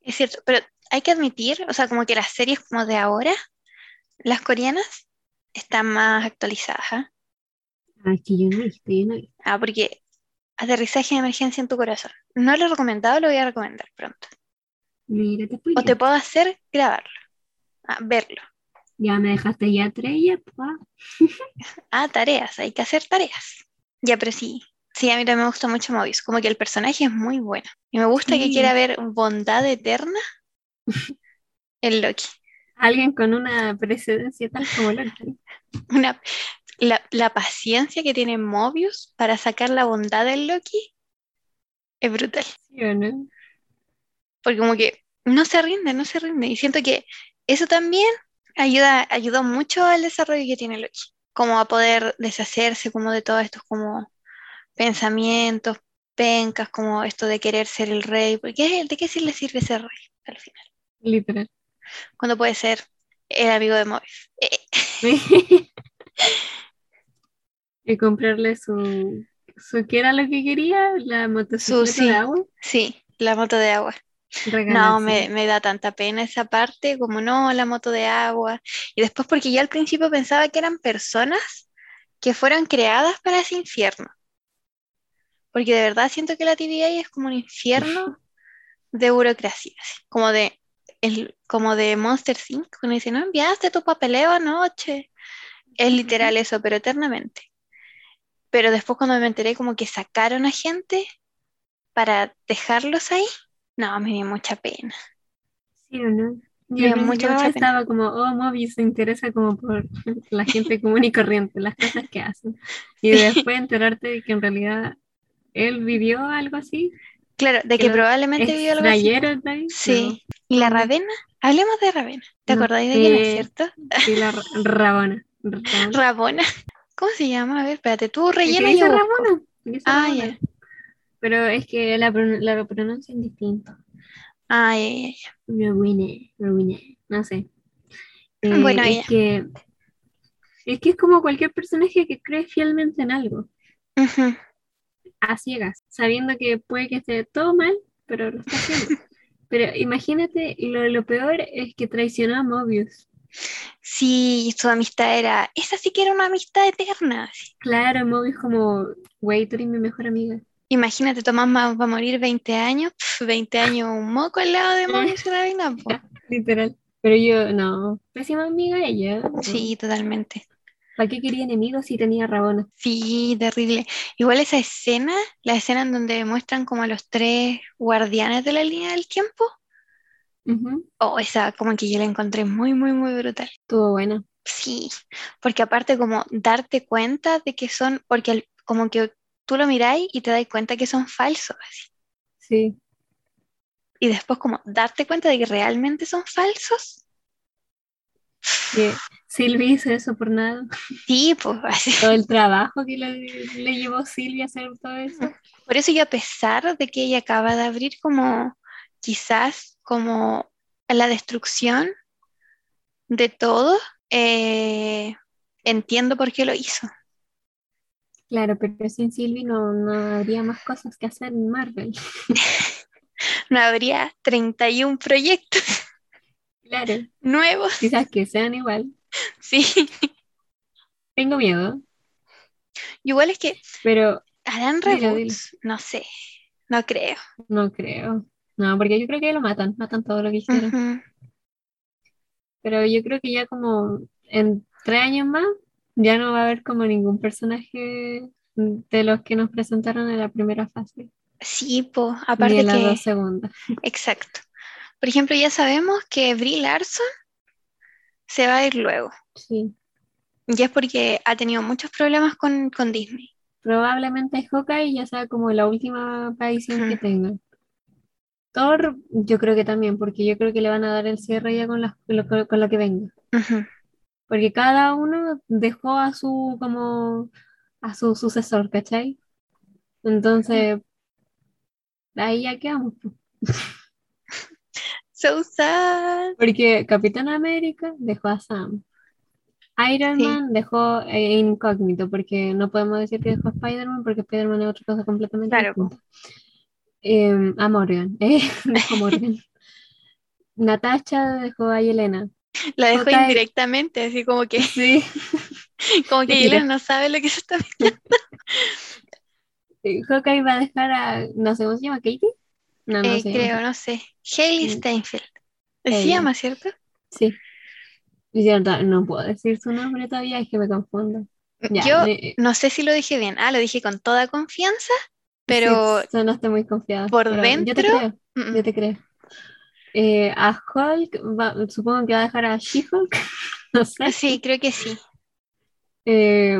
Es cierto, pero hay que admitir, o sea, como que las series como de ahora, las coreanas, están más actualizadas. ¿ah? Ah, es que yo no he visto, yo no he visto. Ah, porque aterrizaje de emergencia en tu corazón. No lo he recomendado, lo voy a recomendar pronto. Mira, te O te puedo hacer grabarlo, ah, verlo. Ya me dejaste ya tres, ya. *laughs* Ah, tareas, hay que hacer tareas. Ya, pero sí, sí, a mí también me gusta mucho Mobius, como que el personaje es muy bueno. Y me gusta que quiera ver bondad eterna *laughs* en Loki. Alguien con una precedencia tal como Loki. *laughs* Una, la, la paciencia que tiene Mobius para sacar la bondad del Loki es brutal. ¿Sí o no? Porque como que no se rinde, no se rinde. Y siento que eso también ayuda, ayudó mucho al desarrollo que tiene Loki. Como a poder deshacerse como de todos estos como pensamientos, pencas, como esto de querer ser el rey. Porque ¿de qué sí le sirve ser rey al final? Literal. Cuando puede ser el amigo de Mobius. Eh, *laughs* y comprarle su, su. ¿Qué era lo que quería? La motocicleta sí. de agua. sí, la moto de agua. No, Regalársela. me, me da tanta pena esa parte, como no, la moto de agua. Y después porque yo al principio pensaba que eran personas que fueron creadas para ese infierno. Porque de verdad siento que la TVA es como un infierno *laughs* de burocracia, como de, el, como de Monster Inc. Cuando dice, no enviaste tu papeleo anoche. Es literal eso, pero eternamente. Pero después cuando me enteré como que sacaron a gente para dejarlos ahí, no, me dio mucha pena. ¿Sí o no? Yo mucha, principio mucha pena. estaba como, oh, Mobius se interesa como por la gente común y corriente, las cosas que hacen. Y Sí. después enterarte de que en realidad él vivió algo así, Claro, de que que probablemente vivió algo así. Sí. ¿Y la. Ravena? Hablemos de Ravena. ¿Te No, acordáis de quién es, eh, cierto? Sí, la ra- Rabona. Rabona. *laughs* Rabona. ¿Cómo se llama? A ver, espérate, tú rellena y yo. Rabona, Ah, ya. Pero es que la, pron- la pronuncian distinto. Ah, ya, ya, ya. Rowena, Rowena, no sé. Eh, Bueno, es ella. que es que es como cualquier personaje que cree fielmente en algo, Ujú. A ciegas, sabiendo que puede que esté todo mal, pero lo está haciendo. *laughs* Pero imagínate, lo, lo peor es que traicionó a Mobius. Sí, su amistad era. Esa sí que era una amistad eterna. así. Claro, Mobius como, güey, tú eres mi mejor amiga. Imagínate, Tomás va a morir 20 años. pf, 20 *laughs* años un moco al lado de Mobius po. *laughs* Literal. Pero yo, no, pésima amiga ella. Sí, totalmente. ¿Para qué quería enemigos si tenía Rabona? Sí, terrible. Igual esa escena, la escena en donde muestran como a los tres guardianes de la línea del tiempo. Ujú, Oh, esa como que yo la encontré muy, muy, muy brutal. Estuvo buena. Sí, porque aparte como darte cuenta de que son, porque como que tú lo miráis y te das cuenta que son falsos, así. Sí. Y después como darte cuenta de que realmente son falsos. Que Silvi hizo eso por nada. Sí, pues *laughs* así. Todo el trabajo que le, le llevó Silvia a hacer todo eso. Por eso yo a pesar de que ella acaba de abrir como quizás como la destrucción de todo, eh, entiendo por qué lo hizo. Claro, pero sin Silvi no, no habría más cosas que hacer en Marvel. *laughs* No habría 31 proyectos Claro, nuevos. quizás que sean igual. *laughs* Sí, Tengo miedo, igual es que pero harán reboots, no sé, no creo. no creo. No, porque yo creo que lo matan, matan todo lo que hicieron. Pero yo creo que ya como en tres años más, ya no va a haber como ningún personaje de los que nos presentaron en la primera fase, Sí, po, ni aparte en las que, dos segundas. exacto. Por ejemplo, ya sabemos que Brie Larson se va a ir luego. Sí. Y es porque ha tenido muchos problemas con, con Disney. Probablemente Hawkeye ya sea como la última aparición que tenga. Thor, yo creo que también, porque yo creo que le van a dar el cierre ya con, las- con con- lo que venga. Ujú. Porque cada uno dejó a su como a su sucesor, ¿cachai? Entonces, ahí ya quedamos. *laughs* So sad. Porque Capitán América dejó a Sam. Iron Sí. Man dejó eh, incógnito, porque no podemos decir que dejó a Spider-Man, porque Spider-Man es otra cosa completamente Claro, distinta. Em, a Morgan, *laughs* eh, dejó a Morgan. *laughs* Natasha dejó a Yelena. La dejó indirectamente, así como que, Sí. *laughs* como que. Yelena no sabe lo que se está metiendo. Eh, Hawkeye va a dejar a, no sé cómo se llama, Katie. No, no Eh, creo, no sé. Hailey Mm. Steinfeld. Se llama, ¿cierto? Sí. Cierto, no puedo decir su nombre todavía, es que me confundo. Ya, Yo no sé si lo dije bien. Ah, lo dije con toda confianza, pero sí, sonaste muy confiada. por pero Yo te dentro, mm, yo te creo. Eh, a Hulk, va- supongo que va a dejar a She-Hulk, *laughs* no sé. sí, creo que sí. Eh,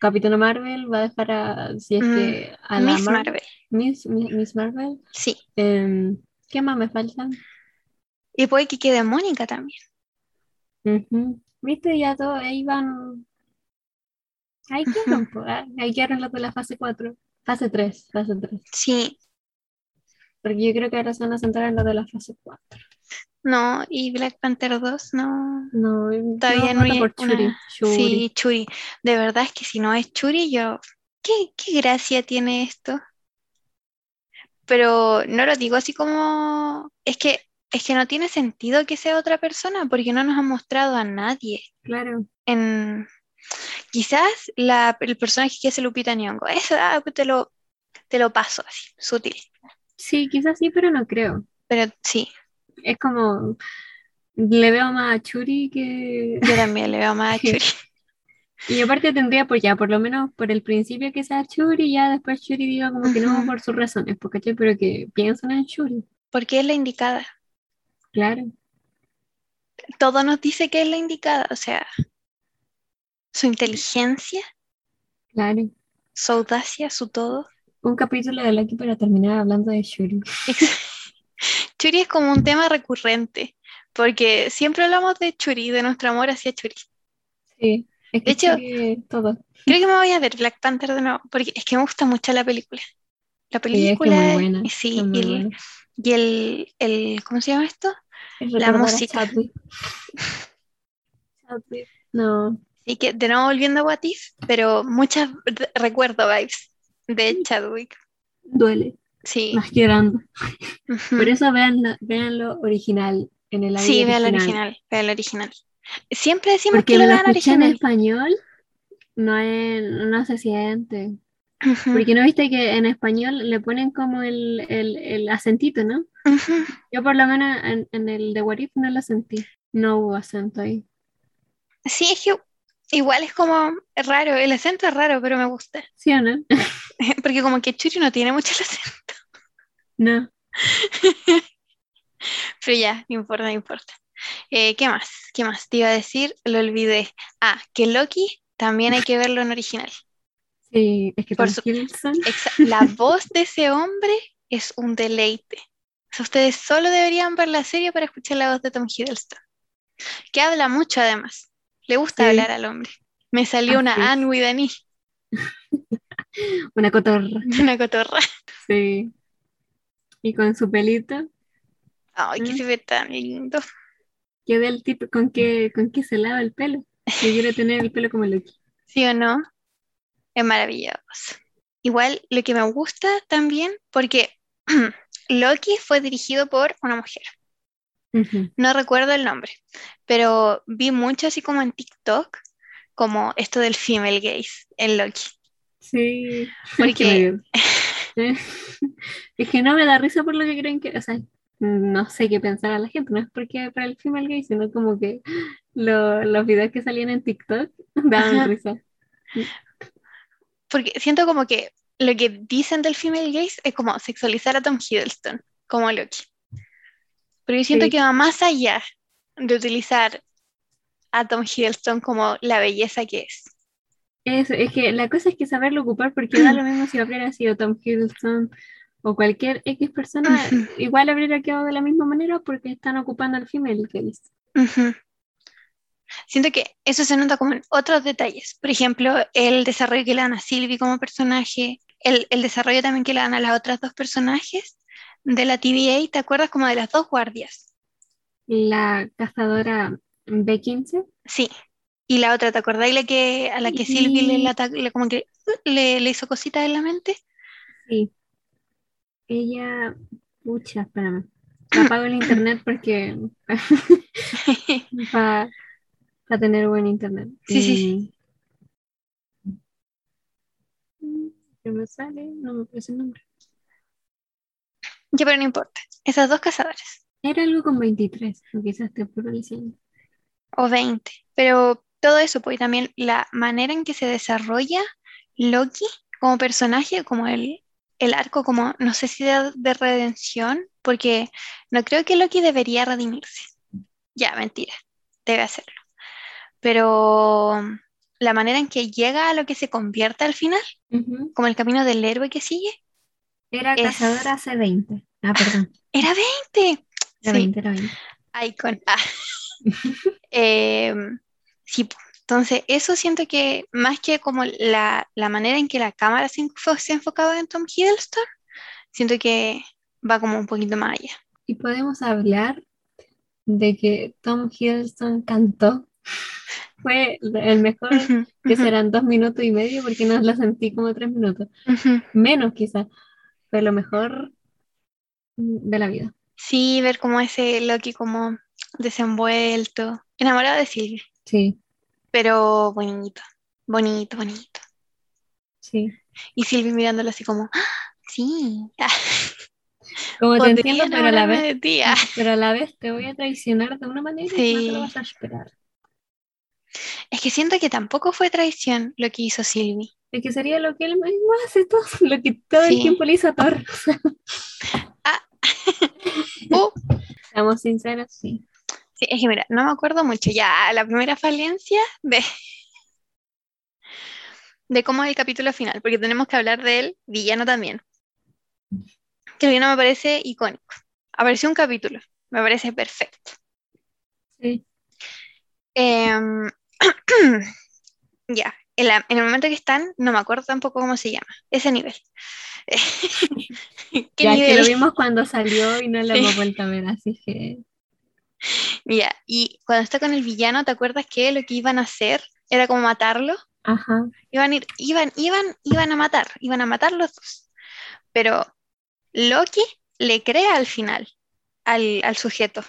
Capitana Marvel va a dejar a, si es Mm, que a la Miss Mar- Marvel, Miss, Mi- Miss Marvel. sí. Em, ¿qué más me faltan? Y puede que quede Mónica también. Ujú. ¿Viste? Ya todo, ahí van. Ahí quedaron, *laughs* po, ah, Ahí quedaron los de la fase 4. Fase 3, fase 3. Sí, Porque yo creo que ahora se van a centrar en los de la fase 4. no, y Black Panther 2, no. No, Todavía no hay por Shuri. una- Shuri. Sí, Churi. De verdad es que si no es Churi, yo. ¿Qué, qué gracia tiene esto? Pero no lo digo así como. Es que, es que no tiene sentido que sea otra persona, porque no nos han mostrado a nadie. Claro. En... Quizás la, el personaje que hace Lupita Nyong'o, eso ah, te lo, te lo paso así, sutil. Sí, quizás sí, pero no creo. Pero sí, Es como. Le veo más a Churi que. yo *laughs* también le veo más a Churi. *laughs* Y aparte tendría, pues ya, por lo menos por el principio que sea Churi, ya después Churi diga como que no por sus razones, porque pero que piensan en Churi. Porque es la indicada. Claro. Todo nos dice que es la indicada. O sea, su inteligencia, Claro. su audacia, su todo. Un capítulo de Lucky para terminar hablando de Shuri. *laughs* Churi es como un tema recurrente, porque siempre hablamos de Churi, de nuestro amor hacia Churi. Sí, es que De hecho- Churi todo. Creo que me voy a ver Black Panther de nuevo, porque es que me gusta mucho la película. La Sí, es que película, muy buena. sí, y el, buena. y el, el- ¿cómo se llama esto? Es la música. *laughs* No, Y que de nuevo volviendo a What If, pero muchas re- recuerdo vibes de Chadwick. duele. Sí. Más llorando. Por eso vean, vean lo original en el Sí, vea el original. original, vea el original. Siempre decimos Porque que lo lo vean escuché en original. español, no, es, no se siente. Porque no viste que en español le ponen como el, el, el acentito, ¿no? Yo por lo menos en, en el de What If no lo sentí. No hubo acento ahí. Sí, es que igual es como raro, el acento es raro, pero me gusta. ¿Sí o no? *laughs* Porque como que Churi no tiene mucho el acento. No. *laughs* Pero ya, no importa, no importa. Eh, ¿qué más? ¿Qué más? Te iba a decir, lo olvidé. Ah, que Loki también hay que verlo en original. Sí, es que Por su- La voz de ese hombre es un deleite. O sea, ustedes solo deberían ver la serie para escuchar la voz de Tom Hiddleston. Que habla mucho además. Le gusta Sí. hablar al hombre. Me salió una Así es. Anne with an E, una cotorra. *laughs* una cotorra. Sí. Y con su pelito, Ay, que Mm. se ve tan lindo. que del tipo con que, con que se lava el pelo. Que quiere tener el pelo como Loki. ¿Sí o no? Es maravilloso. Igual lo que me gusta también, porque *clears throat* Loki fue dirigido por una mujer. No recuerdo el nombre, pero vi mucho así como en TikTok, como esto del female gaze en Loki. Sí. Porque- Es que me- *laughs* *laughs* es que no me da risa por lo que creen que. O sea, no sé qué pensar a la gente, no es porque para el female gay, sino como que *gasps* lo- los videos que salían en TikTok *laughs* daban Ajá. risa. Porque siento como que lo que dicen del female gaze es como sexualizar a Tom Hiddleston, como Loki. Pero yo siento Sí. que va más allá de utilizar a Tom Hiddleston como la belleza que es. Eso, es que la cosa es que saberlo ocupar, porque da lo mismo si hubiera sido Tom Hiddleston o cualquier X persona, igual habría quedado de la misma manera porque están ocupando al female. Ujú. Siento que eso se nota como en otros detalles. Por ejemplo, el desarrollo que le dan a Sylvie como personaje, el, el desarrollo también que le dan a las otras dos personajes de la TVA, ¿te acuerdas como de las dos guardias? La cazadora B15, Sí. Y la otra, ¿te acordás? La que, a la que Sylvie le, Sí. la ata- le- como que le, le hizo cositas en la mente. sí. Ella, pucha, espérame. Apago el internet porque *laughs* para tener buen internet. Sí, sí, sí. ¿Qué me sale? No me parece el nombre. Ya, pero no importa. Esas dos cazadoras. Era algo con 23, o quizás te diciendo. O 20. Pero todo eso, pues y también la manera en que se desarrolla Loki como personaje, como el, el arco, como no sé si de, de redención, porque no creo que Loki debería redimirse. Ya, mentira, debe hacerlo. Pero la manera en que llega a lo que se convierte al final, como el camino del héroe que sigue, Era Es- cazadora C20. Ah, perdón. era 20. Era Sí. 20, era 20. Icon. Ah. Em, sí, entonces eso siento que más que como la, la manera en que la cámara se, enfo- se enfocaba en Tom Hiddleston, siento que va como un poquito más allá. Y podemos hablar de que Tom Hiddleston cantó. *laughs* Fue el mejor, que serán dos minutos y medio, porque no lo sentí como tres minutos. Menos quizás. Fue lo mejor de la vida. Sí, ver como ese Loki como desenvuelto, enamorado de Sylvie, Sí, pero bonito, bonito, bonito. sí. Y Sylvie mirándolo así como, "Ah, sí, *laughs* Como te entiendo, pero a la vez, ti. ah". *laughs* pero a la vez te voy a traicionar de una manera que no te lo Sí. vas a esperar. Es que siento que tampoco fue traición lo que hizo Sylvie. Es que sería lo que él mismo hace todo, *laughs* lo que todo el Sí. tiempo le hizo a Thor. *laughs* Uh, Seamos sinceros, sí. Sí, es que mira, no me acuerdo mucho. Ya, la primera falencia de, de cómo es el capítulo final, porque tenemos que hablar del villano también. Que el villano me parece icónico. Apareció un capítulo, me parece perfecto. Sí. Em, *clears throat* ya, en, en el momento que están, no me acuerdo tampoco cómo se llama, ese nivel. *laughs* *laughs* ¿Qué Ya que lo nivel? vimos cuando salió y no lo Sí. hemos vuelto a ver, así que Ya, y cuando está con el villano, ¿te acuerdas que lo que iban a hacer era como matarlo? ajá. Iban a ir, iban, iban, iban a matar, iban a matar los dos. Pero Loki le cree al final al, al sujeto.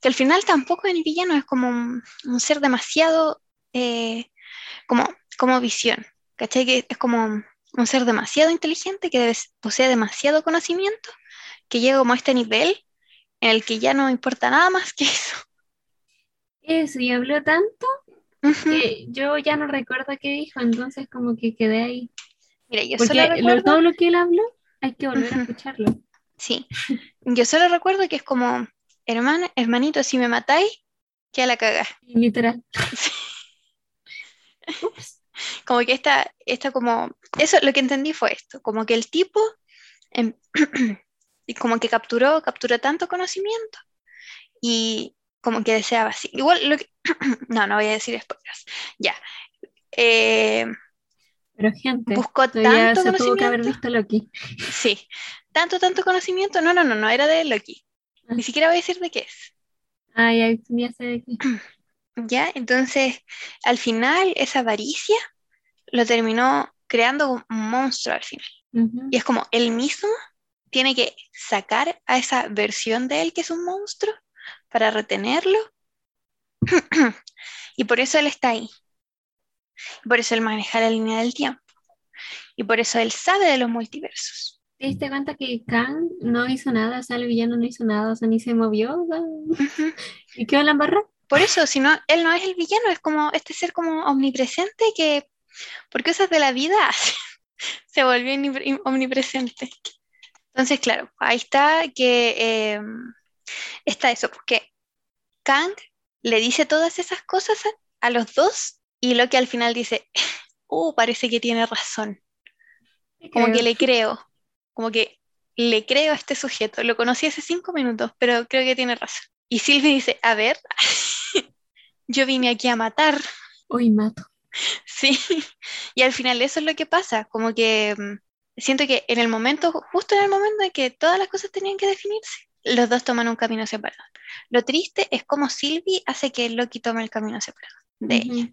Que al final tampoco es el villano, es como un, un ser demasiado, eh, como, como visión. ¿Cachai? Que es como un ser demasiado inteligente que posee demasiado conocimiento, que llega como a este nivel en el que ya no importa nada más que eso. Eso, y habló tanto que yo ya no recuerdo qué dijo, entonces como que quedé ahí. Mira, yo Porque solo lo- recuerdo... todo lo que él habló hay que volver a escucharlo. Sí, yo solo recuerdo que es como, hermano, hermanito, si me matáis, que la caga. Literal. *laughs* Ups. Como que esta, esta como, eso lo que entendí fue esto, como que el tipo, em, *clears throat* como que capturó, capturó tanto conocimiento y como que deseaba así. Igual lo que, *clears throat* no, no voy a decir spoilers, ya. Eh, Pero gente, buscó tanto se tuvo que haber conocimiento, visto Loki. *laughs* sí, tanto, tanto conocimiento, no, no, no, no era de Loki, Ah. ni siquiera voy a decir de qué es. Ay, ay, ya sé de qué. *clears throat* ¿Ya? Entonces, al final, esa avaricia lo terminó creando un monstruo al final. Ujú. Y es como él mismo tiene que sacar a esa versión de él que es un monstruo para retenerlo. *clears throat* y por eso él está ahí. Por eso él maneja la línea del tiempo. Y por eso él sabe de los multiversos. ¿Te diste cuenta que Kang no hizo nada? O sea, el villano no hizo nada, o sea, ni se movió. o sea, Ujú. *laughs* ¿Y quedó en la barra? Por eso, si no, él no es el villano, es como este ser como omnipresente que por cosas de la vida *laughs* se volvió omnipre- omnipresente. Entonces, claro, ahí está que eh, está eso, porque Kang le dice todas esas cosas a, a los dos y lo que al final dice, *laughs* uh, parece que tiene razón, como que le creo, como que le creo a este sujeto, lo conocí hace cinco minutos, pero creo que tiene razón. Y Sylvie dice, a ver, *laughs* yo vine aquí a matar. Hoy mato. *laughs* Sí, y al final eso es lo que pasa, como que mm, siento que en el momento, justo en el momento en que todas las cosas tenían que definirse, los dos toman un camino separado. Lo triste es como Sylvie hace que Loki tome el camino separado de Ujú. ella.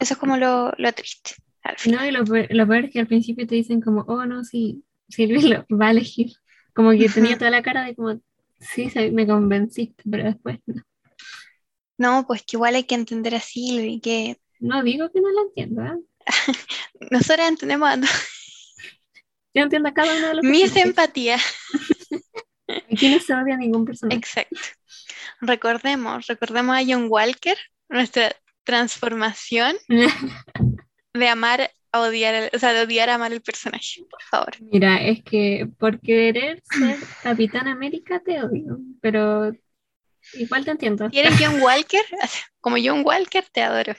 Eso es como lo, lo triste. al final. No, y lo, peor- lo peor es que al principio te dicen como, oh no, sí, Silvia lo va a elegir. Como que tenía toda la cara de como, sí, me convenciste, pero después no. No, pues que igual hay que entender a Sylvie, que No digo que no la entiendo, ¿eh? *laughs* nosotros entendemos a Yo entiendo a cada uno de los mi personajes. empatía. *laughs* Aquí no se odia a ningún personaje. Exacto. Recordemos, recordemos a John Walker, nuestra transformación *laughs* de amar a odiar, o sea, de odiar a amar el personaje, por favor. Mira, es que por querer ser Capitán América te odio, pero igual te entiendo. Si eres John Walker, como John Walker, te adoro.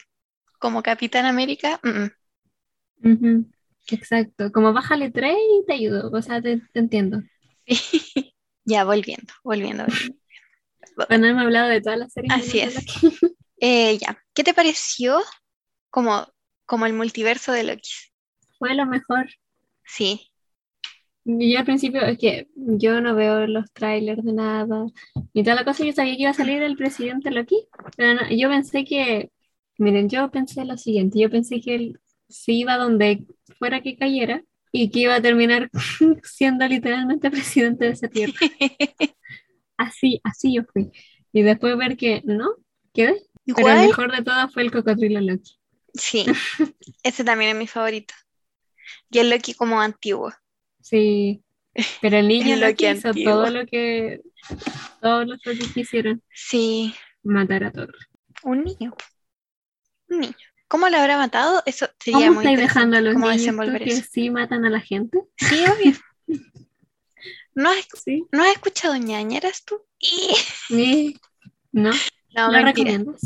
Como Capitán América, mm, mm. Exacto, como bájale tres y te ayudo, o sea, te, te entiendo. Sí. *laughs* Ya, volviendo, volviendo. volviendo. *laughs* Bueno, hemos hablado de todas las series. Así es. *laughs* Eh, ya, ¿qué te pareció como, como el multiverso de Loki? Fue lo mejor. Sí, Yo al principio, es que yo no veo los trailers de nada. Y toda la cosa, yo sabía que iba a salir el presidente Loki, pero no- yo pensé que, miren, yo pensé lo siguiente, yo pensé que él se iba donde fuera que cayera y que iba a terminar *laughs* siendo literalmente presidente de esa tierra. *laughs* Así, así yo fui. Y después ver que no, quedé. Pero el mejor de todas fue el cocodrilo Loki. sí, *laughs* ese también es mi favorito. Y el Loki como antiguo. Sí, pero el niño El Loki Loki hizo antiguo. todo lo que, todo lo que quisieron, Sí, matar a Thor. un niño. Niño. ¿Cómo lo habrá matado? Eso sería ¿Cómo muy estáis dejando a los niños que eso. sí matan a la gente? Sí, obvio. *laughs* ¿No has, Sí. ¿no has escuchado ñañeras tú? Sí. No, No, lo recomiendas,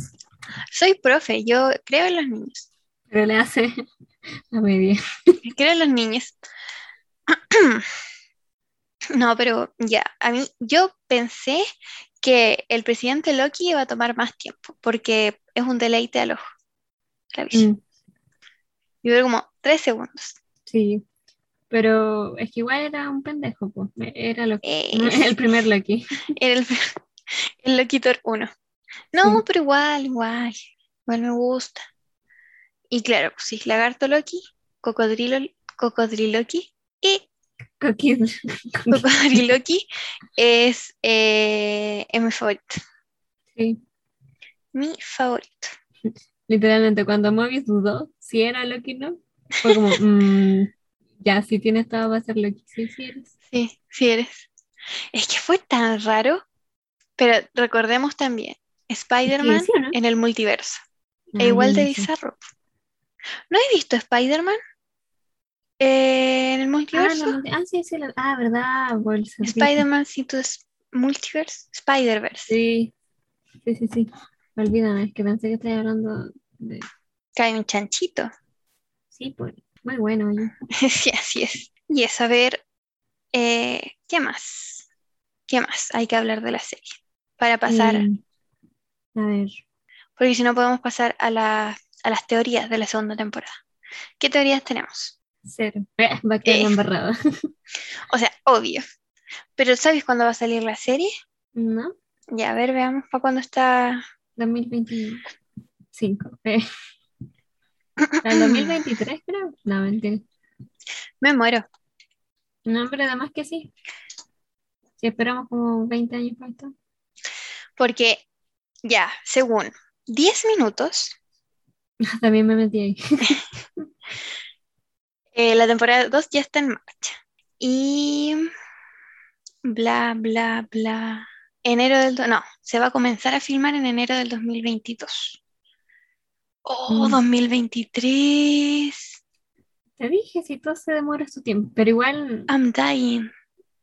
Soy profe, yo creo en los niños. pero le hace *laughs* a media. Creo en los niños. *clears throat* No, pero ya, a mí, yo pensé que el presidente Loki iba a tomar más tiempo, porque es un deleite al ojo. La visión. Mm, Y duró como tres segundos. sí, pero es que igual era un pendejo, pues. Era lo Eh, *laughs* el primer Loki. era el, el Loquitor 1. No, Sí. pero igual, igual, igual me gusta. Y claro, pues sí, Lagarto Loki, Cocodrilo, Cocodriloqui y. Cocodriloqui es, eh, es mi favorito. Sí, Mi favorito. *laughs* literalmente cuando Mobius dudó si era Loki o no, fue como, mm, ya, si tiene estado va a ser Loki, sí, sí eres. Sí, sí eres. Es que fue tan raro, pero recordemos también, Spider-Man sí o no? en el multiverso. Ah, E igual yo de bizarro. ¿No he visto Spider-Man eh, en el Ah, multiverso? no, no, ah, sí, sí, la- ah, verdad. Spider-Man Into Multiverse, Spider-Verse. Sí, sí, sí, sí. Olvídame, es que pensé que estabas hablando de... Cae un chanchito. Sí, pues, muy bueno. *laughs* Sí, así es. Y es a ver, eh, ¿qué más? ¿Qué más hay que hablar de la serie? Para pasar, Eh, a ver, porque si no podemos pasar a, la- a las teorías de la segunda temporada. ¿Qué teorías tenemos? cero. Va a quedar Eh. embarrada. *laughs* O sea, obvio. Pero ¿sabes cuándo va a salir la serie? ¿No? Ya, a ver, veamos para cuándo está. 2025. Eh. El 2023, creo. No, mentira. Me muero. No, pero además que sí. Si esperamos como 20 años para esto. Porque, ya, según 10 minutos, *laughs* También me metí ahí. *laughs* eh, la temporada 2 ya está en marcha. Y bla, bla, bla. Enero del... No, se va a comenzar a filmar en enero del 2022. Oh, Mm. 2023. Te dije, si todo se demora su tiempo, pero igual I'm dying.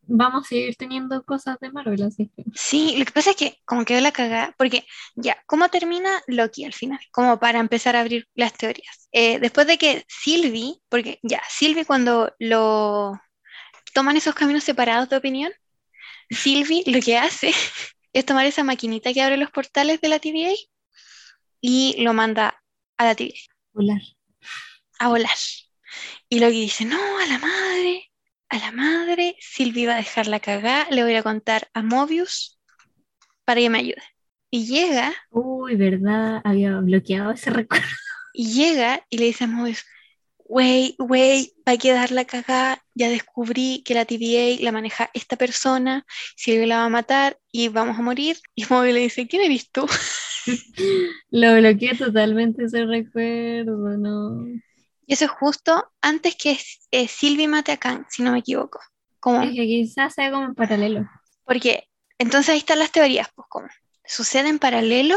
vamos a seguir teniendo cosas de Marvel, así que Sí, lo que pasa es que como quedó la cagada, porque ya, ¿cómo termina Loki al final? Como para empezar a abrir las teorías. Eh, después de que Sylvie, porque ya, Sylvie cuando lo toman esos caminos separados de opinión, Sylvie lo que hace *laughs* es tomar esa maquinita que abre los portales de la TVA y lo manda a la TVA volar. a volar. Y Loki dice, no, a la madre, a la madre, Sylvie va a dejar la cagada, le voy a contar a Mobius para que me ayude. Y llega, Uy, verdad, había bloqueado ese *laughs* recuerdo. y llega y le dice a Mobius, wey, wey, va a quedar la cagada, ya descubrí que la TVA la maneja esta persona, Sylvie la va a matar y vamos a morir. Y Mobius le dice, ¿quién eres tú? *laughs* Lo bloqueé totalmente ese recuerdo, no. Y eso es justo antes que eh, Sylvie mate a Kang, si no me equivoco. Como, Es que quizás sea como en paralelo. Porque entonces ahí están las teorías, pues como sucede en paralelo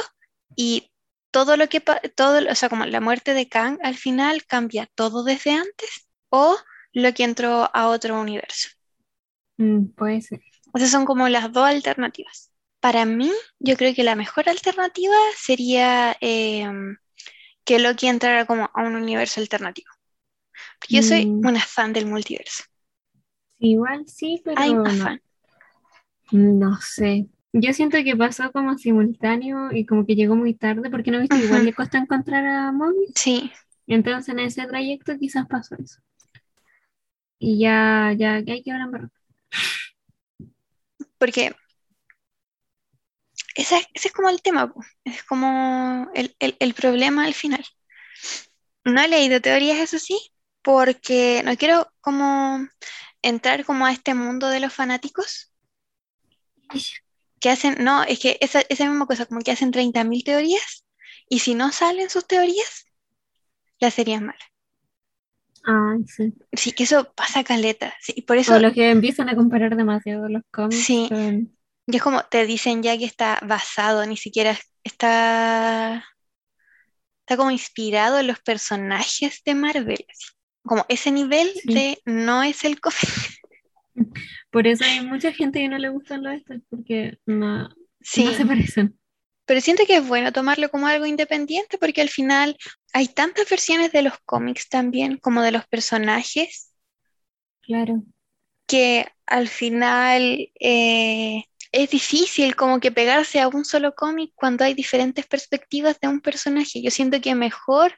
y todo lo que, todo, o sea, como la muerte de Kang al final cambia todo desde antes o lo que entró a otro universo. Mm, puede ser. Sea, son como las dos alternativas. Para mí, yo creo que la mejor alternativa sería em, que Loki entrara como a un universo alternativo. Yo soy Mm. una fan del multiverso. Igual sí, pero I'm a no. fan. No sé. Yo siento que pasó como simultáneo y como que llegó muy tarde porque no viste que igual le costó encontrar a Mobius. Sí, Entonces en ese trayecto quizás pasó eso. Y ya, ya, hay que hablar porque esa- ese es como el tema, po. es como el, el- el problema al final. No he leído teorías, eso sí, porque no quiero como entrar como a este mundo de los fanáticos que hacen, no, es que esa, esa misma cosa, como que hacen 30.000 teorías y si no salen sus teorías, la serie es mala. Ay, sí. Sí, que eso pasa caleta, sí, por eso... O los que empiezan a comparar demasiado los cómics Sí. con- Y es como te dicen ya que está basado, ni siquiera está, está como inspirado en los personajes de Marvel. Como ese nivel Sí. de no es el cómic. Por eso hay mucha gente que no le gustan los estos, porque no, Sí, no se parecen. pero siento que es bueno tomarlo como algo independiente porque al final hay tantas versiones de los cómics también como de los personajes Claro. que al final eh, es difícil como que pegarse a un solo cómic cuando hay diferentes perspectivas de un personaje. Yo siento que mejor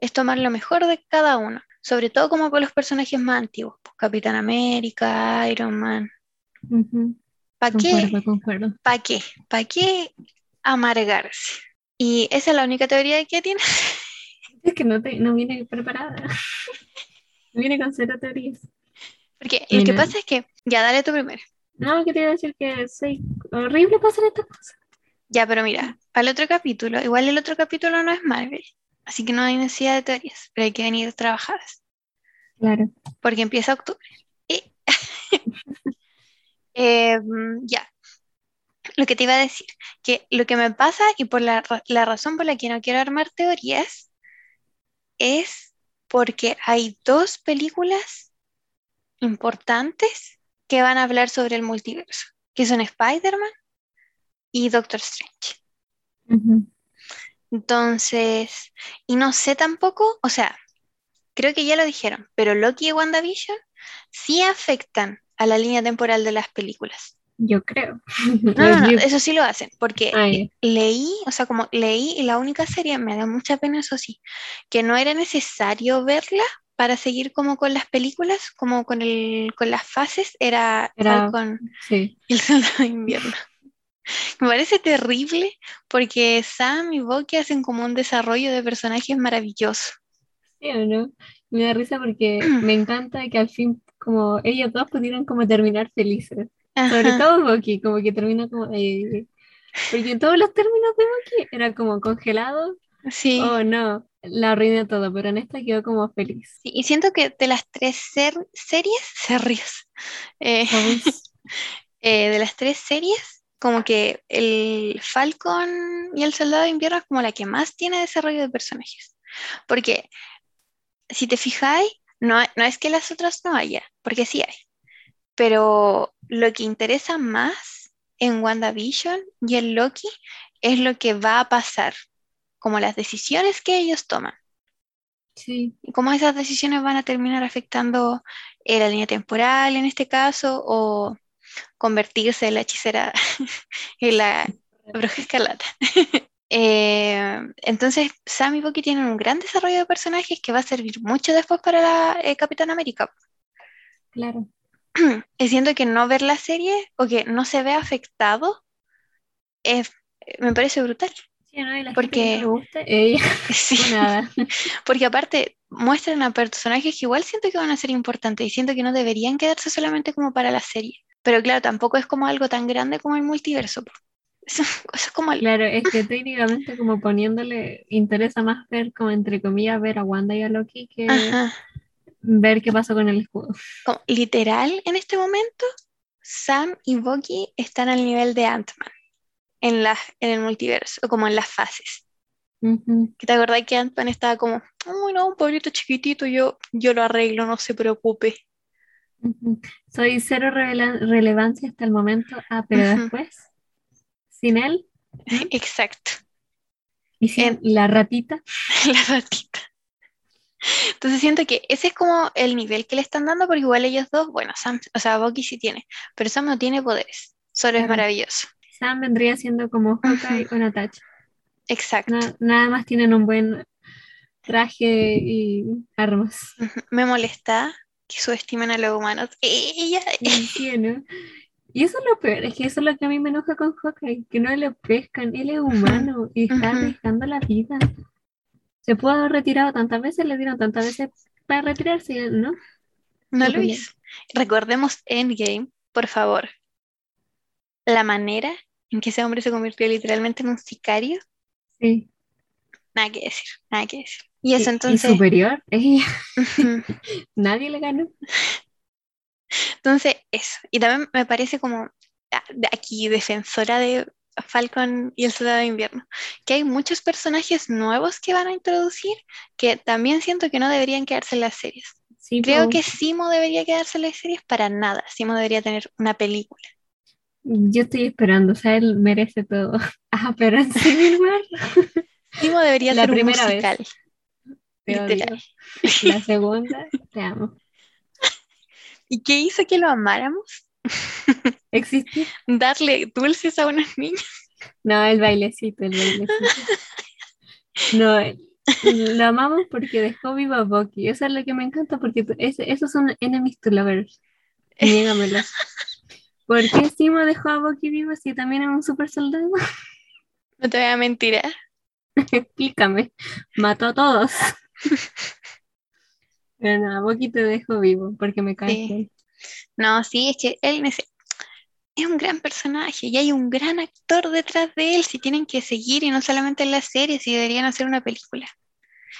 es tomar lo mejor de cada uno, sobre todo como con los personajes más antiguos, pues, Capitán América, Iron Man. Ujú. ¿Para qué? ¿Para qué? ¿Para qué amargarse? Y esa es la única teoría que tiene. *laughs* Es que no, te, no viene preparada. *laughs* Viene con cero teorías. Porque lo que pasa es que, ya dale tu primero. No, que te iba a decir que soy horrible para hacer estas cosas. Ya, pero mira, para el otro capítulo, igual el otro capítulo no es Marvel, así que no hay necesidad de teorías, pero hay que venir trabajadas, Claro. porque empieza octubre. Y- *laughs* Eh, ya, lo que te iba a decir, que lo que me pasa y por la, la razón por la que no quiero armar teorías es porque hay dos películas importantes que van a hablar sobre el multiverso, que son Spider-Man y Doctor Strange. Entonces, y no sé tampoco, o sea, creo que ya lo dijeron, pero Loki y WandaVision sí afectan a la línea temporal de las películas. Yo creo. No, *laughs* no, no, eso sí lo hacen, porque Ah, leí, o sea, como leí y la única serie, me da mucha pena eso sí, que no era necesario verla para seguir como con las películas, como con el, con las fases, era Era- Falcon Sí. y el Soldado de Invierno. Me parece terrible porque Sam y Bucky hacen como un desarrollo de personajes maravilloso. ¿Sí o no? Me da risa porque *clears throat* me encanta que al fin como ellos dos pudieron como terminar felices. Sobre Ajá, todo Bucky, como que termina como eh, porque en todos los términos de Bucky era como congelado sí, Oh, no. la arruiné todo, pero en esta quedó como feliz. Sí, y siento que de las tres ser- series, series, eh, *laughs* eh, de las tres series, como que el Falcon y el Soldado de Invierno es como la que más tiene desarrollo de personajes. Porque si te fijáis, no, no es que las otras no haya, porque sí hay. Pero lo que interesa más en WandaVision y en Loki es lo que va a pasar, como las decisiones que ellos toman Sí, y cómo esas decisiones van a terminar afectando eh, la línea temporal en este caso o convertirse en la hechicera *laughs* en la bruja escarlata. *laughs* Eh, entonces, Sam y Bucky tienen un gran desarrollo de personajes que va a servir mucho después para la eh, Capitán América. claro. *clears throat* Y siento que no ver la serie o que no se ve afectado es- me parece brutal. Sí, ¿no? Y la Porque- guste, *laughs* Sí. nada. Porque aparte muestran a personajes que igual siento que van a ser importantes y siento que no deberían quedarse solamente como para la serie. Pero claro, tampoco es como algo tan grande como el multiverso. po. Eso, eso es como el- Claro, es que técnicamente como poniéndole, interesa más ver como entre comillas ver a Wanda y a Loki que Ajá. ver qué pasó con el escudo. Como literal, en este momento, Sam y Bucky están al nivel de Ant-Man en, la- en el multiverso, o como en las fases. ¿Que te acordás que Ant-Man estaba como, uy, no, un pueblito chiquitito, yo, yo lo arreglo, no se preocupe? Soy cero relevancia hasta el momento. Ah, pero después, sin él Exacto. y sin la ratita. *laughs* la ratita. Entonces siento que ese es como el nivel que le están dando, porque igual ellos dos, bueno, Sam, o sea, Bucky sí tiene, pero Sam no tiene poderes, solo es maravilloso. Sam vendría siendo como Hawkeye o Natasha. Exacto. Na- nada más tienen un buen traje y armas. Me molesta que subestimen a los humanos. *laughs* Ella, ¿no? Y eso es lo peor, es que eso es lo que a mí me enoja con Hawkeye, que no le pescan, él es humano y está arriesgando la vida. Se pudo haber retirado tantas veces, le dieron tantas veces para retirarse, ¿no? no lo hizo. Recordemos Endgame, por favor. La manera en que ese hombre se convirtió literalmente en un sicario, Sí. Nada que decir, nada que decir. Y eso Y- y entonces, superior, *laughs* nadie le ganó. Entonces, eso. Y también me parece como ah, aquí defensora de Falcon y el Soldado de Invierno, que hay muchos personajes nuevos que van a introducir que también siento que no deberían quedarse en las series. Sí, Creo que Simo debería quedarse en las series para nada. Simo debería tener una película. Yo estoy esperando, o sea, él merece todo. *laughs* Ah, pero en Civil War, *laughs* Simo debería La ser primera vez. musical. Literal. *laughs* La segunda, te amo. ¿Y qué hizo que lo amáramos? ¿Existe? Darle dulces a unos niños. No, el bailecito, el bailecito. No, lo amamos porque dejó vivo a Bucky. Eso es lo que me encanta porque ese- esos son enemies to lovers. Niégamelo. *laughs* ¿Por qué Simo dejó a Bucky vivo si también es un super soldado? No te voy a mentir, ¿eh? *laughs* Explícame. Mató a todos. *laughs* Pero no, a Bucky te dejo vivo porque me cae Sí. No, sí, es que él es un gran personaje y hay un gran actor detrás de él. Si tienen que seguir y no solamente en la serie, si deberían hacer una película.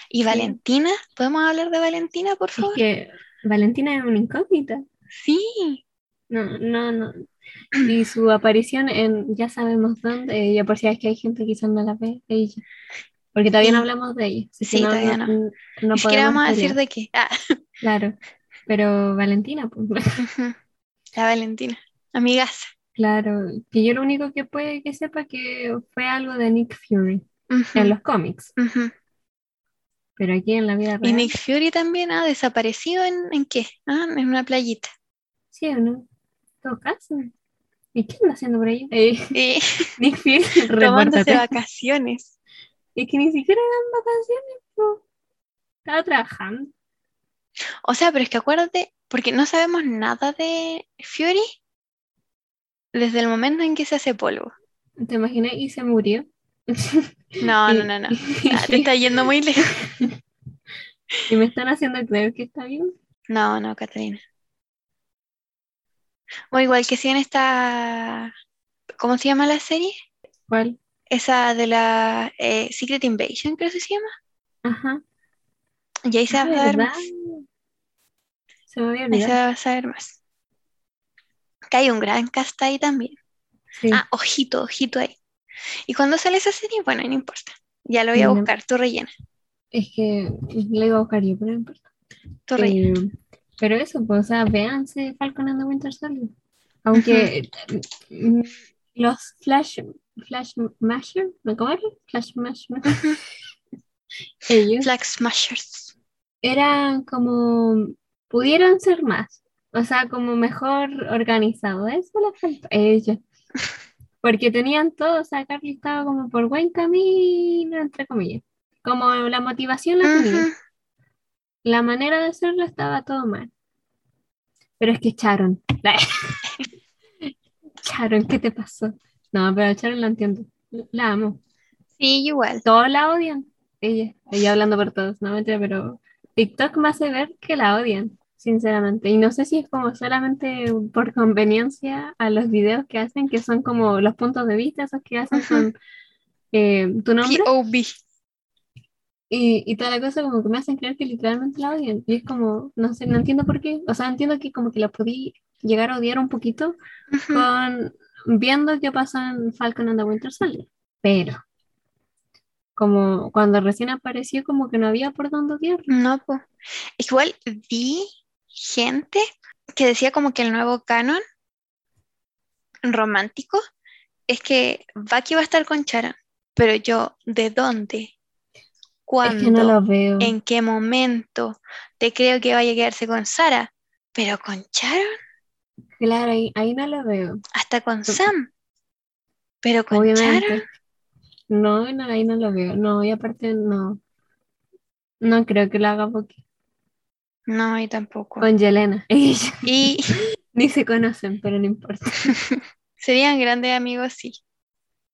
¿Y Valentina? ¿Podemos hablar de Valentina, por Es favor? que Valentina es una incógnita. Sí, No, no, no. Y su aparición en ya sabemos dónde, ya por si es que hay gente que quizás no la ve, ella. Porque todavía no hablamos de ella. Sí, todavía no. vamos a decir de qué. Ah, *laughs* Claro, pero Valentina, pues. *laughs* La Valentina, amigas. claro, que yo lo único que puede que sepa que fue algo de Nick Fury en los cómics, pero aquí en la vida Y real, Nick Fury también ha desaparecido en, ¿en qué? Ah, en una playita. sí o no, todo caso. ¿Y qué anda haciendo por ahí? *laughs* Eh, *laughs* Nick *laughs* Fury, tomándose vacaciones. Es que ni siquiera eran vacaciones, po. Estaba trabajando. O sea, pero es que acuérdate, porque no sabemos nada de Fury desde el momento en que se hace polvo. ¿Te imaginas? Y se murió. No, no, no, no. Ah, te está yendo muy lejos. Y me están haciendo creer que está bien. No, no, Catalina. O igual que si en esta, ¿cómo se llama la serie? ¿Cuál? Esa de la eh, Secret Invasion, creo que se llama. Ajá. Y ahí se va a Ah, saber ¿verdad? más. Se me Ahí se va a saber más. Que hay un gran cast ahí también. Sí. Ah, ojito, ojito ahí. ¿Y cuando sale esa serie? Bueno, no importa. Ya lo voy a No. buscar, tú rellena. Es que le iba a buscar yo, pero no importa. Tú rellena. Pero eso, pues, o sea, véanse Falcon and the Winter Soldier. *laughs* Aunque mm, los Flash, Flash Masher, ¿no? ¿Cómo era? Flash Masher. *laughs* Ellos Flag Smashers. eran como, pudieron ser más, o sea, como mejor organizados. Eso les faltó ellos. *laughs* Porque tenían todo, o sea, Carly estaba como por buen camino, entre comillas. Como la motivación la tenía. La manera de hacerlo estaba todo mal. Pero es que Sharon. *laughs* Sharon, ¿qué te pasó? No, pero a Sharon la entiendo. La amo. Sí, igual. Todos la odian. Ella, ella hablando por todos, no mentira, pero TikTok me hace ver que la odian, sinceramente. Y no sé si es como solamente por conveniencia a los videos que hacen, que son como los puntos de vista, esos que hacen con eh, tu nombre. POV. Y, y toda la cosa como que me hacen creer que literalmente la odian. Y es como, no sé, no entiendo por qué. O sea, entiendo que como que la podí llegar a odiar un poquito con viendo qué pasa en Falcon and the Winter Soldier. Pero como cuando recién apareció como que no había por dónde odiar. No, pues. Igual vi gente que decía como que el nuevo canon romántico es que Bucky va a estar con Sharon. Pero yo, ¿de dónde? Es que no ¿Cuándo? lo veo. ¿En qué momento? Te creo que vaya a quedarse con Sara, pero con Sharon, Claro, ahí, ahí no lo veo. hasta con Sam. Pero con Sharon, Obviamente. No, no, ahí no lo veo. No, y aparte no. No creo que lo haga porque no, y tampoco. con Yelena. *laughs* Y Ni *laughs* se conocen, pero no importa. *laughs* serían grandes amigos, sí,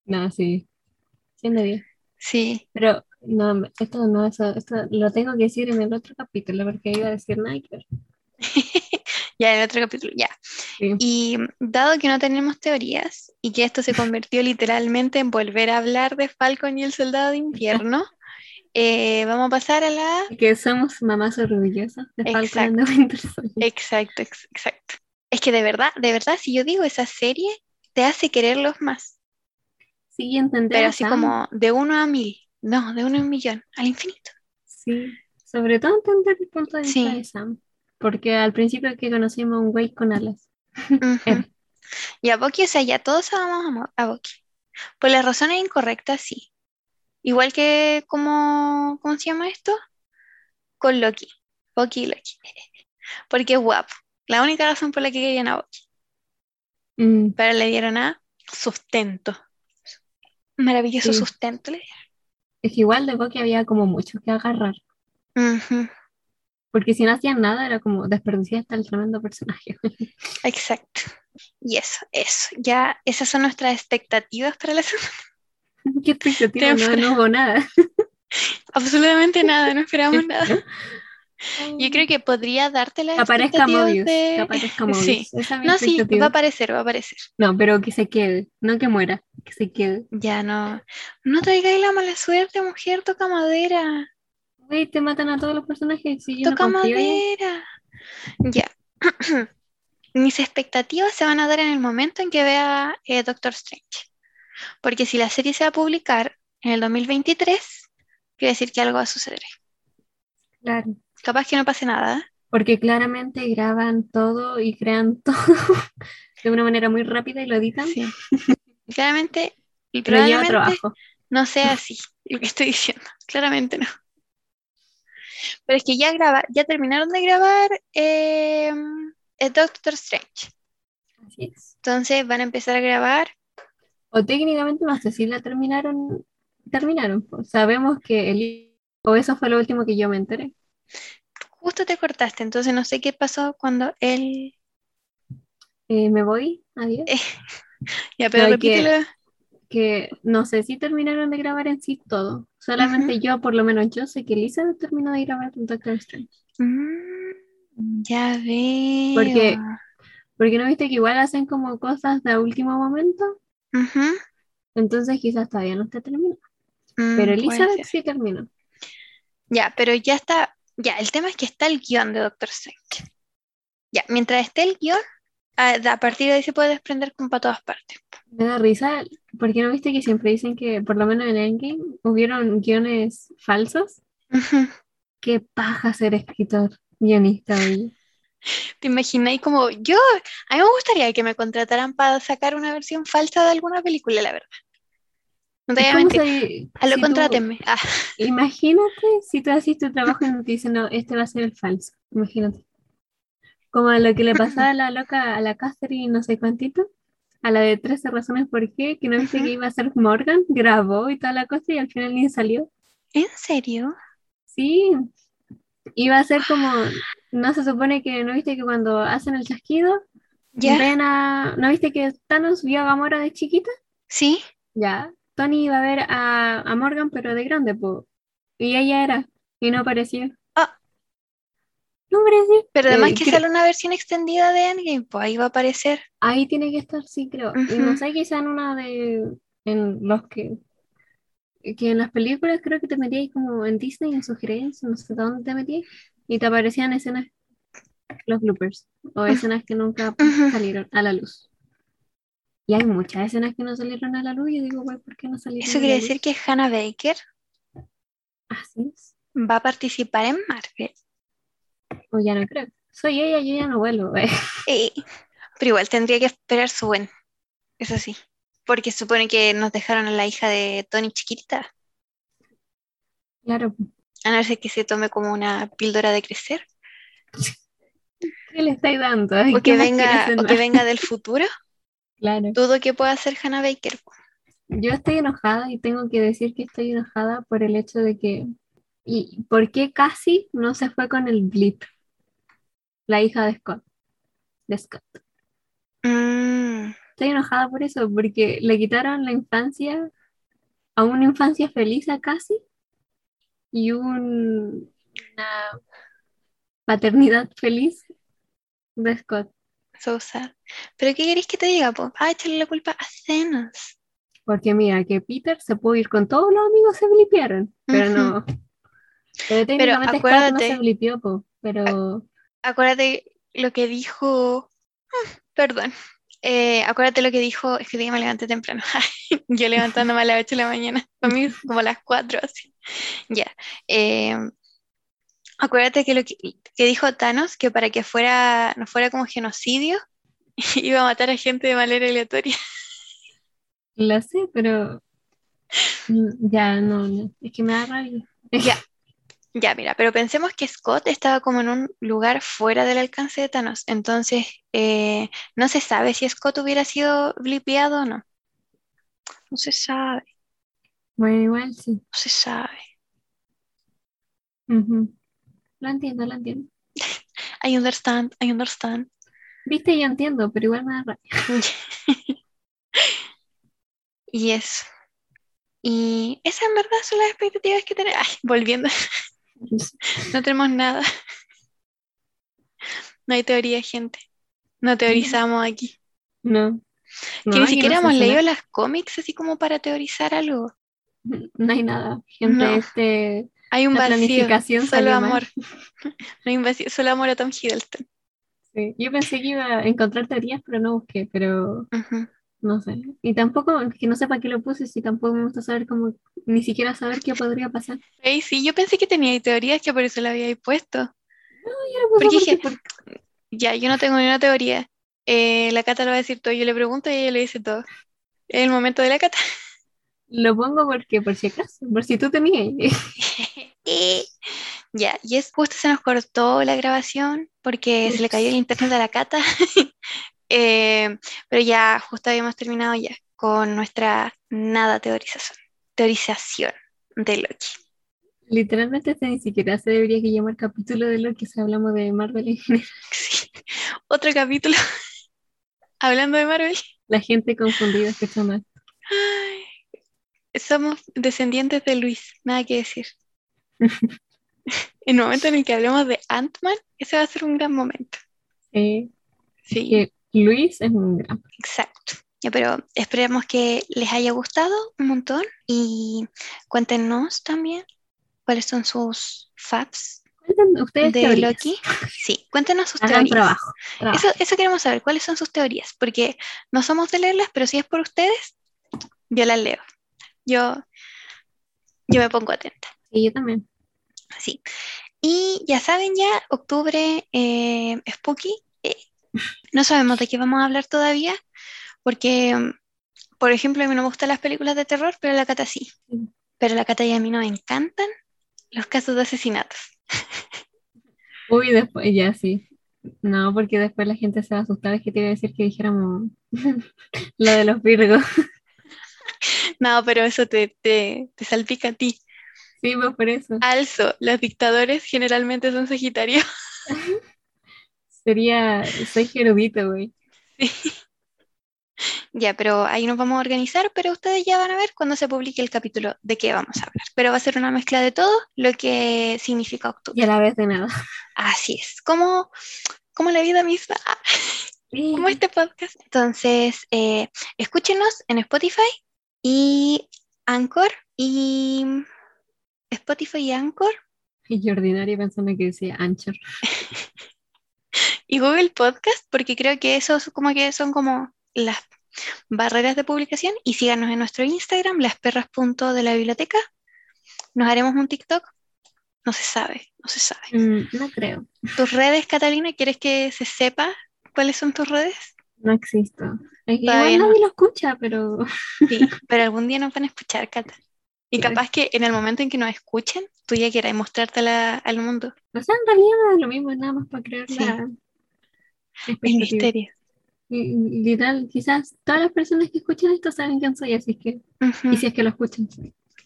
No, sí. Siendo bien. sí. Pero no, esto no, eso, esto lo tengo que decir en el otro capítulo porque iba a decir ver. *laughs* Ya en el otro capítulo, ya. Sí. Y dado que no tenemos teorías y que esto se convirtió literalmente en volver a hablar de Falcon y el Soldado de Invierno, *laughs* eh, vamos a pasar a la... Que somos mamás orgullosas de Falcon Exacto. Exacto, ex- exacto. Es que de verdad, de verdad, si yo digo esa serie, te hace quererlos más, Sí, entender pero así como de uno a mil, no, de uno a un millón, al infinito. Sí, sobre todo entender el punto de vista Sí. de Sam. Porque al principio que conocimos a un güey con alas. Era. Y a Bucky, o sea, ya todos amamos a Bucky. Por las razones incorrectas, sí. Igual que como, ¿cómo se llama esto? Con Loki. Bucky y Loki. *laughs* Porque es guapo. La única razón por la que querían a Bucky. Mm, Pero le dieron a sustento. Maravilloso Sí. sustento le Es que igual de Bucky había como mucho que agarrar. Porque si no hacían nada era como desperdiciar hasta el tremendo personaje. *laughs* Exacto. Y eso, eso. Ya esas son nuestras expectativas para la segunda. ¿Qué expectativa? No, no hubo nada. *laughs* Absolutamente nada, no esperamos *laughs* nada. Yo creo que podría darte las Que aparezca Mobius. de- Que aparezca *laughs* Mobius. Sí. Esa es mi No, sí, va a aparecer, va a aparecer. No, pero que se quede. No que muera. Que se quede. Ya no. No traigáis la mala suerte, mujer, toca madera. Güey, te matan a todos los personajes. Si yo no Toca confío madera. Ya. *clears throat* Mis expectativas se van a dar en el momento en que vea eh, Doctor Strange. Porque si la serie se va a publicar en el 2023, quiere decir que algo va a suceder. Claro. Capaz que no pase nada. ¿eh? Porque claramente graban todo y crean *laughs* todo de una manera muy rápida y lo editan. Sí. Claramente, y probablemente trabajo. no sea así lo que estoy diciendo. Claramente no. Pero es que ya graba, ya terminaron de grabar eh, el Doctor Strange. Así es. Entonces van a empezar a grabar. O técnicamente no sé si la terminaron. Terminaron. pues. Sabemos que el. O eso fue lo último que yo me enteré. Justo te cortaste, entonces no sé qué pasó cuando él. Eh, me voy. Adiós. Eh, *laughs* Ya, pero No, repítelo. que no sé si terminaron de grabar en sí todo. Solamente yo, por lo menos yo, sé que Elizabeth terminó de grabar Doctor Strange. Mm, ya veo. Porque- Porque no viste que igual hacen como cosas de último momento. Entonces quizás todavía no está terminado. Mm, Pero Elizabeth sí terminó. Ya, pero ya está, ya, el tema es que está el guion de Doctor Strange. Ya, mientras esté el guion, a, a partir de ahí se puede desprender como para todas partes. Me da risa, porque no viste que siempre dicen que, por lo menos en Endgame, hubieron guiones falsos. Qué paja ser escritor, guionista, oye. ¿Te imagináis como yo? A mí me gustaría que me contrataran para sacar una versión falsa de alguna película, la verdad. No te voy a ¿Cómo mentir. se- Aló, si tú- contrátenme. Ah, Imagínate si tú haces tu trabajo y te dicen, no, este va a ser el falso. Imagínate. Como a lo que le pasaba a la loca, a la Catherine, no sé cuántito, a la de 13 razones por qué, que no viste que iba a ser Morgan, grabó y toda la cosa y al final ni salió. ¿En serio? Sí, iba a ser como, no se supone que, ¿no viste que cuando hacen el chasquido, ¿Ya? a, ¿no viste que Thanos vio a Gamora de chiquita? ¿Sí? Ya, Tony iba a ver a, a Morgan, pero de grande, po. Y ella era, y no apareció. Ah. No apareció. Pero además Eh, que creo- sale una versión extendida de Endgame, pues ahí va a aparecer. Ahí tiene que estar, sí, creo. Y no sé, quizá en una de, en los que, que en las películas creo que te metías como en Disney, en sugerencias, no sé dónde te metías, y te aparecían escenas, los bloopers, o escenas que nunca salieron a la luz. Y hay muchas escenas que no salieron a la luz, y yo digo, güey, ¿por qué no salieron Eso a quiere la decir luz? que Hannah Baker Así es. va a participar en Marvel. O ya no creo. Soy ella, yo ya no vuelvo, güey. Eh, pero igual tendría que esperar su buen. Eso sí. Porque supone que nos dejaron a la hija de Tony chiquita. Claro. A no ser que se tome como una píldora de crecer. *laughs* ¿Qué le estáis dando? O ¿Qué que venga, o que venga *laughs* del futuro. Claro. Dudo que pueda hacer Hannah Baker. Yo estoy enojada y tengo que decir que estoy enojada por el hecho de que. ¿Y por qué casi no se fue con el Blip? La hija de Scott. De Scott. Mm, Estoy enojada por eso, porque le quitaron la infancia, a una infancia feliz a casi, y un- una paternidad feliz de Scott. So sad. Pero ¿qué queréis que te diga, po? Ah, échale la culpa a Thanos. Porque mira, que Peter se pudo ir con todos los amigos, se blipearon, pero no. Pero técnicamente Scott no acuérdate- se blipeó, po, pero Acuérdate lo que dijo. mm, Perdón. Eh, acuérdate lo que dijo. Es que día me levanté temprano. *laughs* Yo levantándome a las 8 de la mañana. *laughs* Para mí como a las 4 así. Ya. Eh, acuérdate que lo que, que dijo Thanos, que para que fuera, no fuera como genocidio, *laughs* iba a matar a gente de manera aleatoria. *laughs* lo sé, pero mm, ya no, no, es que me da rabia. *laughs* Ya. Ya, mira, pero pensemos que Scott estaba como en un lugar fuera del alcance de Thanos. Entonces, eh, no se sabe si Scott hubiera sido blipeado o no. No se sabe, Bueno, igual sí. no se sabe. Ujú. Lo entiendo, lo entiendo. I understand, I understand. Viste, yo entiendo, pero igual me da rabia. *laughs* Y eso. Y esas en verdad son las expectativas que tenemos. Ay, volviendo, no tenemos nada. No hay teoría, gente. No teorizamos aquí. No. Que ni siquiera no hemos leído las cómics así como para teorizar algo. *laughs* No hay nada. Gente, No. este, Hay un la vacío, planificación solo amor. *laughs* No hay un vacío, solo amor a Tom Hiddleston. sí. Yo pensé que iba a encontrar teorías, pero no busqué, pero no sé. Y tampoco, que no sé para qué lo puse, si tampoco me gusta saber cómo, ni siquiera saber qué podría pasar. Ey, sí, yo pensé que tenía teorías que por eso la había puesto. Yo lo puse porque- Ya, yo no tengo ni una teoría. Eh, la Cata lo va a decir todo. Yo le pregunto y ella le dice todo. Es el momento de la Cata. lo pongo porque, por si acaso, por si tú tenías. *laughs* Eh, Ya, y es justo se nos cortó la grabación porque se le cayó el internet a la Cata. *laughs* Eh, pero ya, justo habíamos terminado ya con nuestra nada teorización. Teorización de Loki. Literalmente este ni siquiera se debería que llamar capítulo de lo que si hablamos de Marvel en general. *laughs* Sí. Otro capítulo. *laughs* Hablando de Marvel. La gente confundida escucha. Ay, somos descendientes de Luis, nada que decir. *laughs* El momento en el que hablemos de Ant-Man, ese va a ser un gran momento. Sí, que Luis es un gran. exacto. Ya, pero esperemos que les haya gustado un montón y cuéntenos también cuáles son sus faps ustedes de teorías. Loki. Sí, cuéntenos sus Hagan teorías. trabajo. trabajo. Eso, eso queremos saber, cuáles son sus teorías, porque no somos de leerlas, pero si es por ustedes, yo las leo. Yo, yo me pongo atenta. Sí, yo también. Sí. Y ya saben ya, octubre eh, Spooky. eh, no sabemos de qué vamos a hablar todavía, porque, por ejemplo, a mí no me gustan las películas de terror, pero la Cata sí. Pero la Cata y a mí nos encantan los casos de asesinatos. *laughs* Uy, después, ya sí. No, porque después la gente se va a asustar. Es que te iba a decir que dijéramos *laughs* lo de los Virgos. *laughs* No, pero eso te, te, te salpica a ti. Sí, pues por eso. Also, los dictadores generalmente son Sagitarios. *laughs* Sería, soy erudito, güey. Ya, pero ahí nos vamos a organizar, pero ustedes ya van a ver cuando se publique el capítulo de qué vamos a hablar. Pero va a ser una mezcla de todo lo que significa octubre. Y a la vez de nada. Así es, como, como la vida misma, como este podcast. Entonces, eh, escúchenos en Spotify y Anchor y Spotify y Anchor Y yo ordinario pensando que decía Anchor. *laughs* y Google Podcast, porque creo que esos como que son como las barreras de publicación. Y síganos en nuestro Instagram, lasperras.de la biblioteca. Nos haremos un TikTok. No se sabe, no se sabe. Mm, no creo. ¿Tus redes, Catalina? ¿Quieres que se sepa cuáles son tus redes? No existo. Es que Todavía igual no. nadie lo escucha, pero Sí, *laughs* pero algún día nos van a escuchar, Cata. Y capaz que en el momento en que nos escuchen, tú ya quieras mostrártela al mundo. o sea, en realidad es lo mismo, nada más para crear Sí. la El misterio. Y- Literal, quizás todas las personas que escuchan esto saben quién soy, así que, y si es que lo escuchan.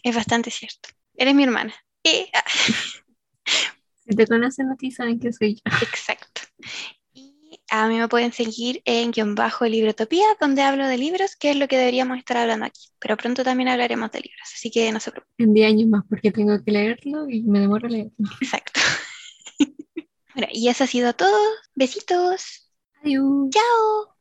Es bastante cierto. Eres mi hermana. Eh, ah, *laughs* Si te conocen a ti, saben que soy yo. exacto. A mí me pueden seguir en guion bajo Librotopía, donde hablo de libros, que es lo que deberíamos estar hablando aquí. Pero pronto también hablaremos de libros, así que no se preocupen. En 10 años más, porque tengo que leerlo y me demoro leerlo. Exacto. *laughs* Bueno, y eso ha sido todo. Besitos. Adiós. Chao.